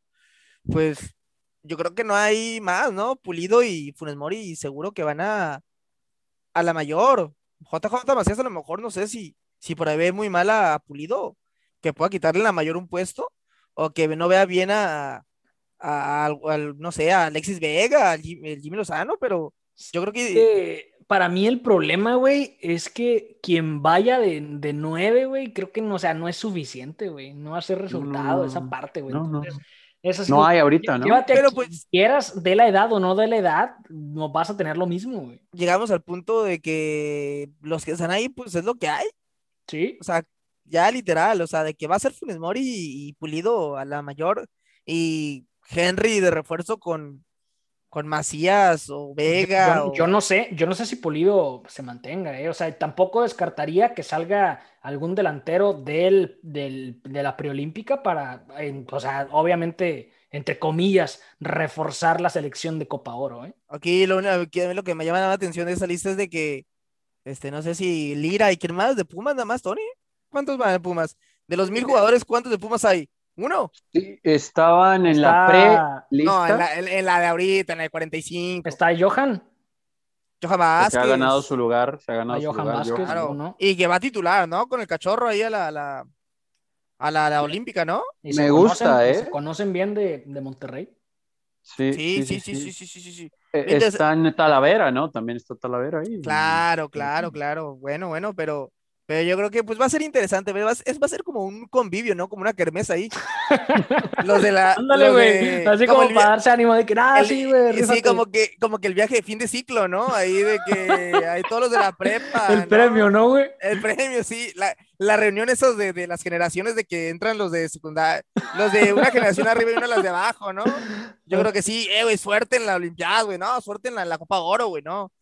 Speaker 3: Pues yo creo que no hay más, ¿no? Pulido y Funes Mori seguro que van a, a la mayor. JJ Macías a lo mejor no sé si, si por ahí ve muy mal a Pulido, que pueda quitarle la mayor un puesto, o que no vea bien a, a- no sé, a Alexis Vega, al Jimmy Lozano, pero yo creo que
Speaker 1: Eh, para mí el problema, güey, es que quien vaya de, de nueve, güey, creo que no, o sea, no es suficiente, güey. No va a ser resultado
Speaker 2: no,
Speaker 1: esa parte, güey.
Speaker 2: No, no.
Speaker 1: Entonces, eso es
Speaker 2: No
Speaker 1: lo-
Speaker 2: hay ahorita, ¿no?
Speaker 1: Llévate a
Speaker 3: Pero,
Speaker 1: quien
Speaker 3: pues-
Speaker 1: quieras de la edad o no de la edad, no vas a tener lo mismo, güey.
Speaker 3: llegamos al punto de que los que están ahí, pues es lo que hay.
Speaker 1: Sí.
Speaker 3: O sea, ya literal, o sea, de que va a ser Funes Mori y, y Pulido a la mayor y Henry de refuerzo con, con Macías o Vega.
Speaker 1: Yo,
Speaker 3: o-
Speaker 1: yo no sé, yo no sé si Pulido se mantenga, ¿eh? O sea, tampoco descartaría que salga algún delantero del, del- de la preolímpica para, en- o sea, obviamente, entre comillas, reforzar la selección de Copa Oro, ¿eh?
Speaker 3: Aquí lo, lo que me llama la atención de esa lista es de que, este, no sé si Lira y quién más, de Pumas nada más, Tony. ¿Cuántos van de Pumas? De los mil jugadores, ¿cuántos de Pumas hay? ¿Uno?
Speaker 2: Sí, estaban en la
Speaker 1: Está-
Speaker 2: pre-lista.
Speaker 3: No, en la, en- en la de ahorita, en la de 45.
Speaker 1: Está Johan.
Speaker 3: Johan
Speaker 2: Que
Speaker 3: Vázquez.
Speaker 2: se ha ganado su lugar, se ha ganado su
Speaker 1: Johan
Speaker 2: lugar.
Speaker 1: Vázquez,
Speaker 2: Johan.
Speaker 3: Claro.
Speaker 1: ¿no?
Speaker 3: Y que va a titular, ¿no? Con el cachorro ahí a la, a la, a la, olímpica, ¿no?
Speaker 1: Y
Speaker 2: Me gusta, ¿eh?
Speaker 1: Se conocen bien de, de Monterrey.
Speaker 2: Sí,
Speaker 3: Sí, sí, sí, sí, sí, sí, sí, sí.
Speaker 2: Eh,
Speaker 3: Entonces-
Speaker 2: Está en Talavera, ¿no? También está Talavera ahí.
Speaker 3: Claro, claro, claro. Bueno, bueno, pero, pero yo creo que pues va a ser interesante. Va a, es, va a ser como un convivio, ¿no? Como una kermés ahí. [laughs] Los de la.
Speaker 1: Ándale, güey.
Speaker 3: de-
Speaker 1: Así como, para darse ánimo de que,
Speaker 3: el-
Speaker 1: sí, güey.
Speaker 3: Sí,
Speaker 1: rífate".
Speaker 3: como que, como que el viaje de fin de ciclo, ¿no? Ahí de que hay todos los de la prepa.
Speaker 1: El
Speaker 3: ¿no?
Speaker 1: premio, ¿no, güey?
Speaker 3: El premio, sí. La, la reunión esos de, de las generaciones de que entran los de secundaria, los de una generación arriba y una las de abajo, ¿no? Yo creo que sí, eh, güey, suerte en la Olimpiada, güey, no, suerte en la, en la Copa Oro, güey, no.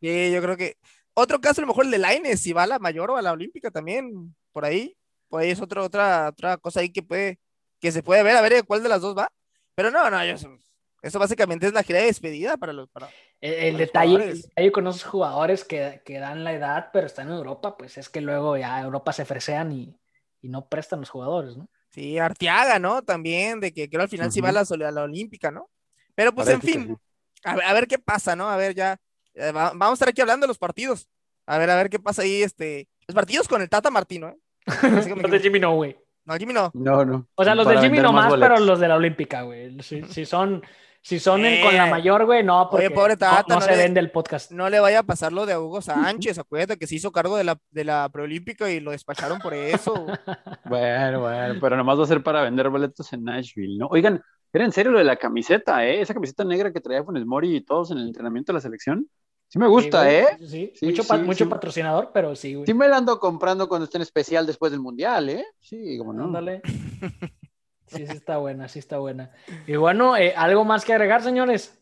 Speaker 3: Sí, yo creo que. Otro caso, a lo mejor el de Laines, si va a la mayor o a la Olímpica también, por ahí. Por ahí es otro, otra, otra cosa ahí que puede, que se puede ver, a ver cuál de las dos va. Pero no, no, yo, eso básicamente es la gira de despedida para los. Para,
Speaker 1: El, el
Speaker 3: Los
Speaker 1: detalle, el detalle con esos jugadores que, que dan la edad, pero están en Europa, pues es que luego ya Europa se fresean y, y no prestan los jugadores, ¿no?
Speaker 3: Sí, Arteaga, ¿no? También, de que creo al final sí va a la, a la Olímpica, ¿no? Pero pues en
Speaker 2: Parece que
Speaker 3: fin,
Speaker 2: sí.
Speaker 3: a ver, a ver qué pasa, ¿no? A ver, ya, eh, va- vamos a estar aquí hablando de los partidos. A ver, a ver qué pasa ahí, este, los partidos con el Tata Martino, ¿eh? Así que me [laughs]
Speaker 1: Los de. Jimmy no, güey.
Speaker 3: No, Jimmy no.
Speaker 2: No, no.
Speaker 1: O sea, los
Speaker 2: Para
Speaker 1: de Jimmy no más,
Speaker 2: boletos.
Speaker 1: pero los de la Olímpica, güey. Si, si son, si son con la
Speaker 3: Eh.
Speaker 1: mayor, güey, no, porque
Speaker 3: pobre
Speaker 1: no-
Speaker 3: Tata,
Speaker 1: no,
Speaker 3: no
Speaker 1: se
Speaker 3: le-
Speaker 1: vende el podcast.
Speaker 3: No le vaya a pasar lo de Hugo Sánchez, acuérdate que se hizo cargo de la, de la preolímpica y lo despacharon por eso. [laughs]
Speaker 2: Bueno, bueno, pero nomás va a ser para vender boletos en Nashville, ¿no? Oigan, era en serio lo de la camiseta, ¿eh? Esa camiseta negra que traía Funes Mori y todos en el entrenamiento de la selección. Sí me gusta,
Speaker 1: Sí,
Speaker 2: ¿eh?
Speaker 1: Sí,
Speaker 2: Sí,
Speaker 1: mucho, pa-
Speaker 2: sí,
Speaker 1: mucho
Speaker 2: sí.
Speaker 1: patrocinador, pero sí, güey.
Speaker 2: Sí me la ando comprando cuando esté en especial después del Mundial, ¿eh? Sí, como no.
Speaker 1: Ándale. [laughs] Sí, sí está buena, sí está buena. Y bueno, eh, ¿algo más que agregar, señores?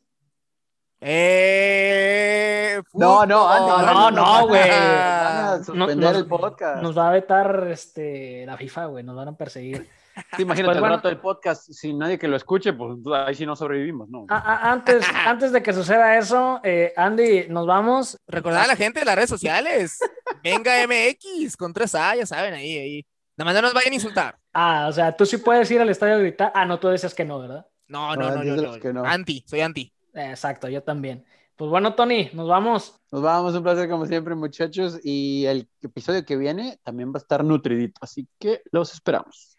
Speaker 3: Eh,
Speaker 2: No, no. Andy,
Speaker 1: no, no, güey.
Speaker 2: Van a suspender
Speaker 1: nos-
Speaker 2: el podcast.
Speaker 1: Nos va a vetar este, la FIFA, güey, nos van a perseguir.
Speaker 2: Sí, imagínate
Speaker 1: Pues
Speaker 2: el
Speaker 1: bueno.
Speaker 2: rato del podcast sin nadie que lo escuche, pues ahí sí no sobrevivimos, ¿no?
Speaker 1: A- a- antes, [laughs] antes de que suceda eso, eh, Andy, nos vamos.
Speaker 3: Recordar a la gente de las redes sociales. Venga MX con 3A, ya saben, ahí, ahí. Nada más no nos vayan a insultar.
Speaker 1: Ah, o sea, tú sí puedes ir al estadio a gritar. Ah, no, tú decías que no, ¿verdad?
Speaker 3: No,
Speaker 2: No,
Speaker 3: no, no, yo,
Speaker 2: que no.
Speaker 3: Anti, soy anti.
Speaker 1: Exacto, yo también. Pues bueno, Tony, nos vamos.
Speaker 2: Nos vamos, un placer como siempre, muchachos. Y el episodio que viene también va a estar nutridito, así que los esperamos.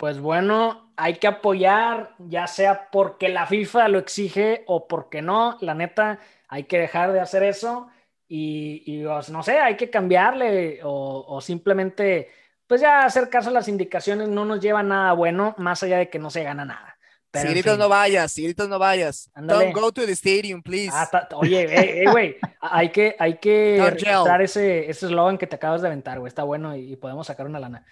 Speaker 1: Pues bueno, hay que apoyar, ya sea porque la FIFA lo exige o porque no. La neta, hay que dejar de hacer eso y, y, pues, no sé, hay que cambiarle o, o simplemente, pues ya hacer caso a las indicaciones no nos lleva a nada bueno, más allá de que no se gana nada. Pero, en
Speaker 3: Sigritos
Speaker 1: fin.
Speaker 3: no vayas, Sigritos no vayas. Don't go to the stadium, please.
Speaker 1: Ah, oye, [laughs] eh, eh, güey, hay que, hay que ese ese eslogan que te acabas de aventar, güey. Está bueno y, y podemos sacar una lana.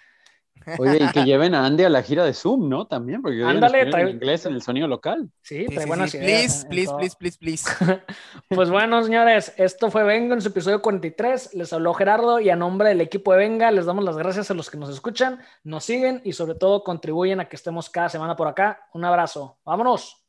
Speaker 2: Oye, y que [laughs] lleven a Andy a la gira de Zoom, ¿no? También, porque
Speaker 1: Ándale,
Speaker 2: escribir en
Speaker 1: trae-
Speaker 2: inglés en el sonido local.
Speaker 1: Sí, trae
Speaker 3: sí,
Speaker 1: buenas
Speaker 3: sí.
Speaker 1: ideas.
Speaker 3: Please,
Speaker 1: en
Speaker 3: please, please, please, please. [laughs]
Speaker 1: Pues bueno, señores, esto fue Venga en su episodio 43. Les habló Gerardo y a nombre del equipo de Venga les damos las gracias a los que nos escuchan, nos siguen y sobre todo contribuyen a que estemos cada semana por acá. Un abrazo. Vámonos.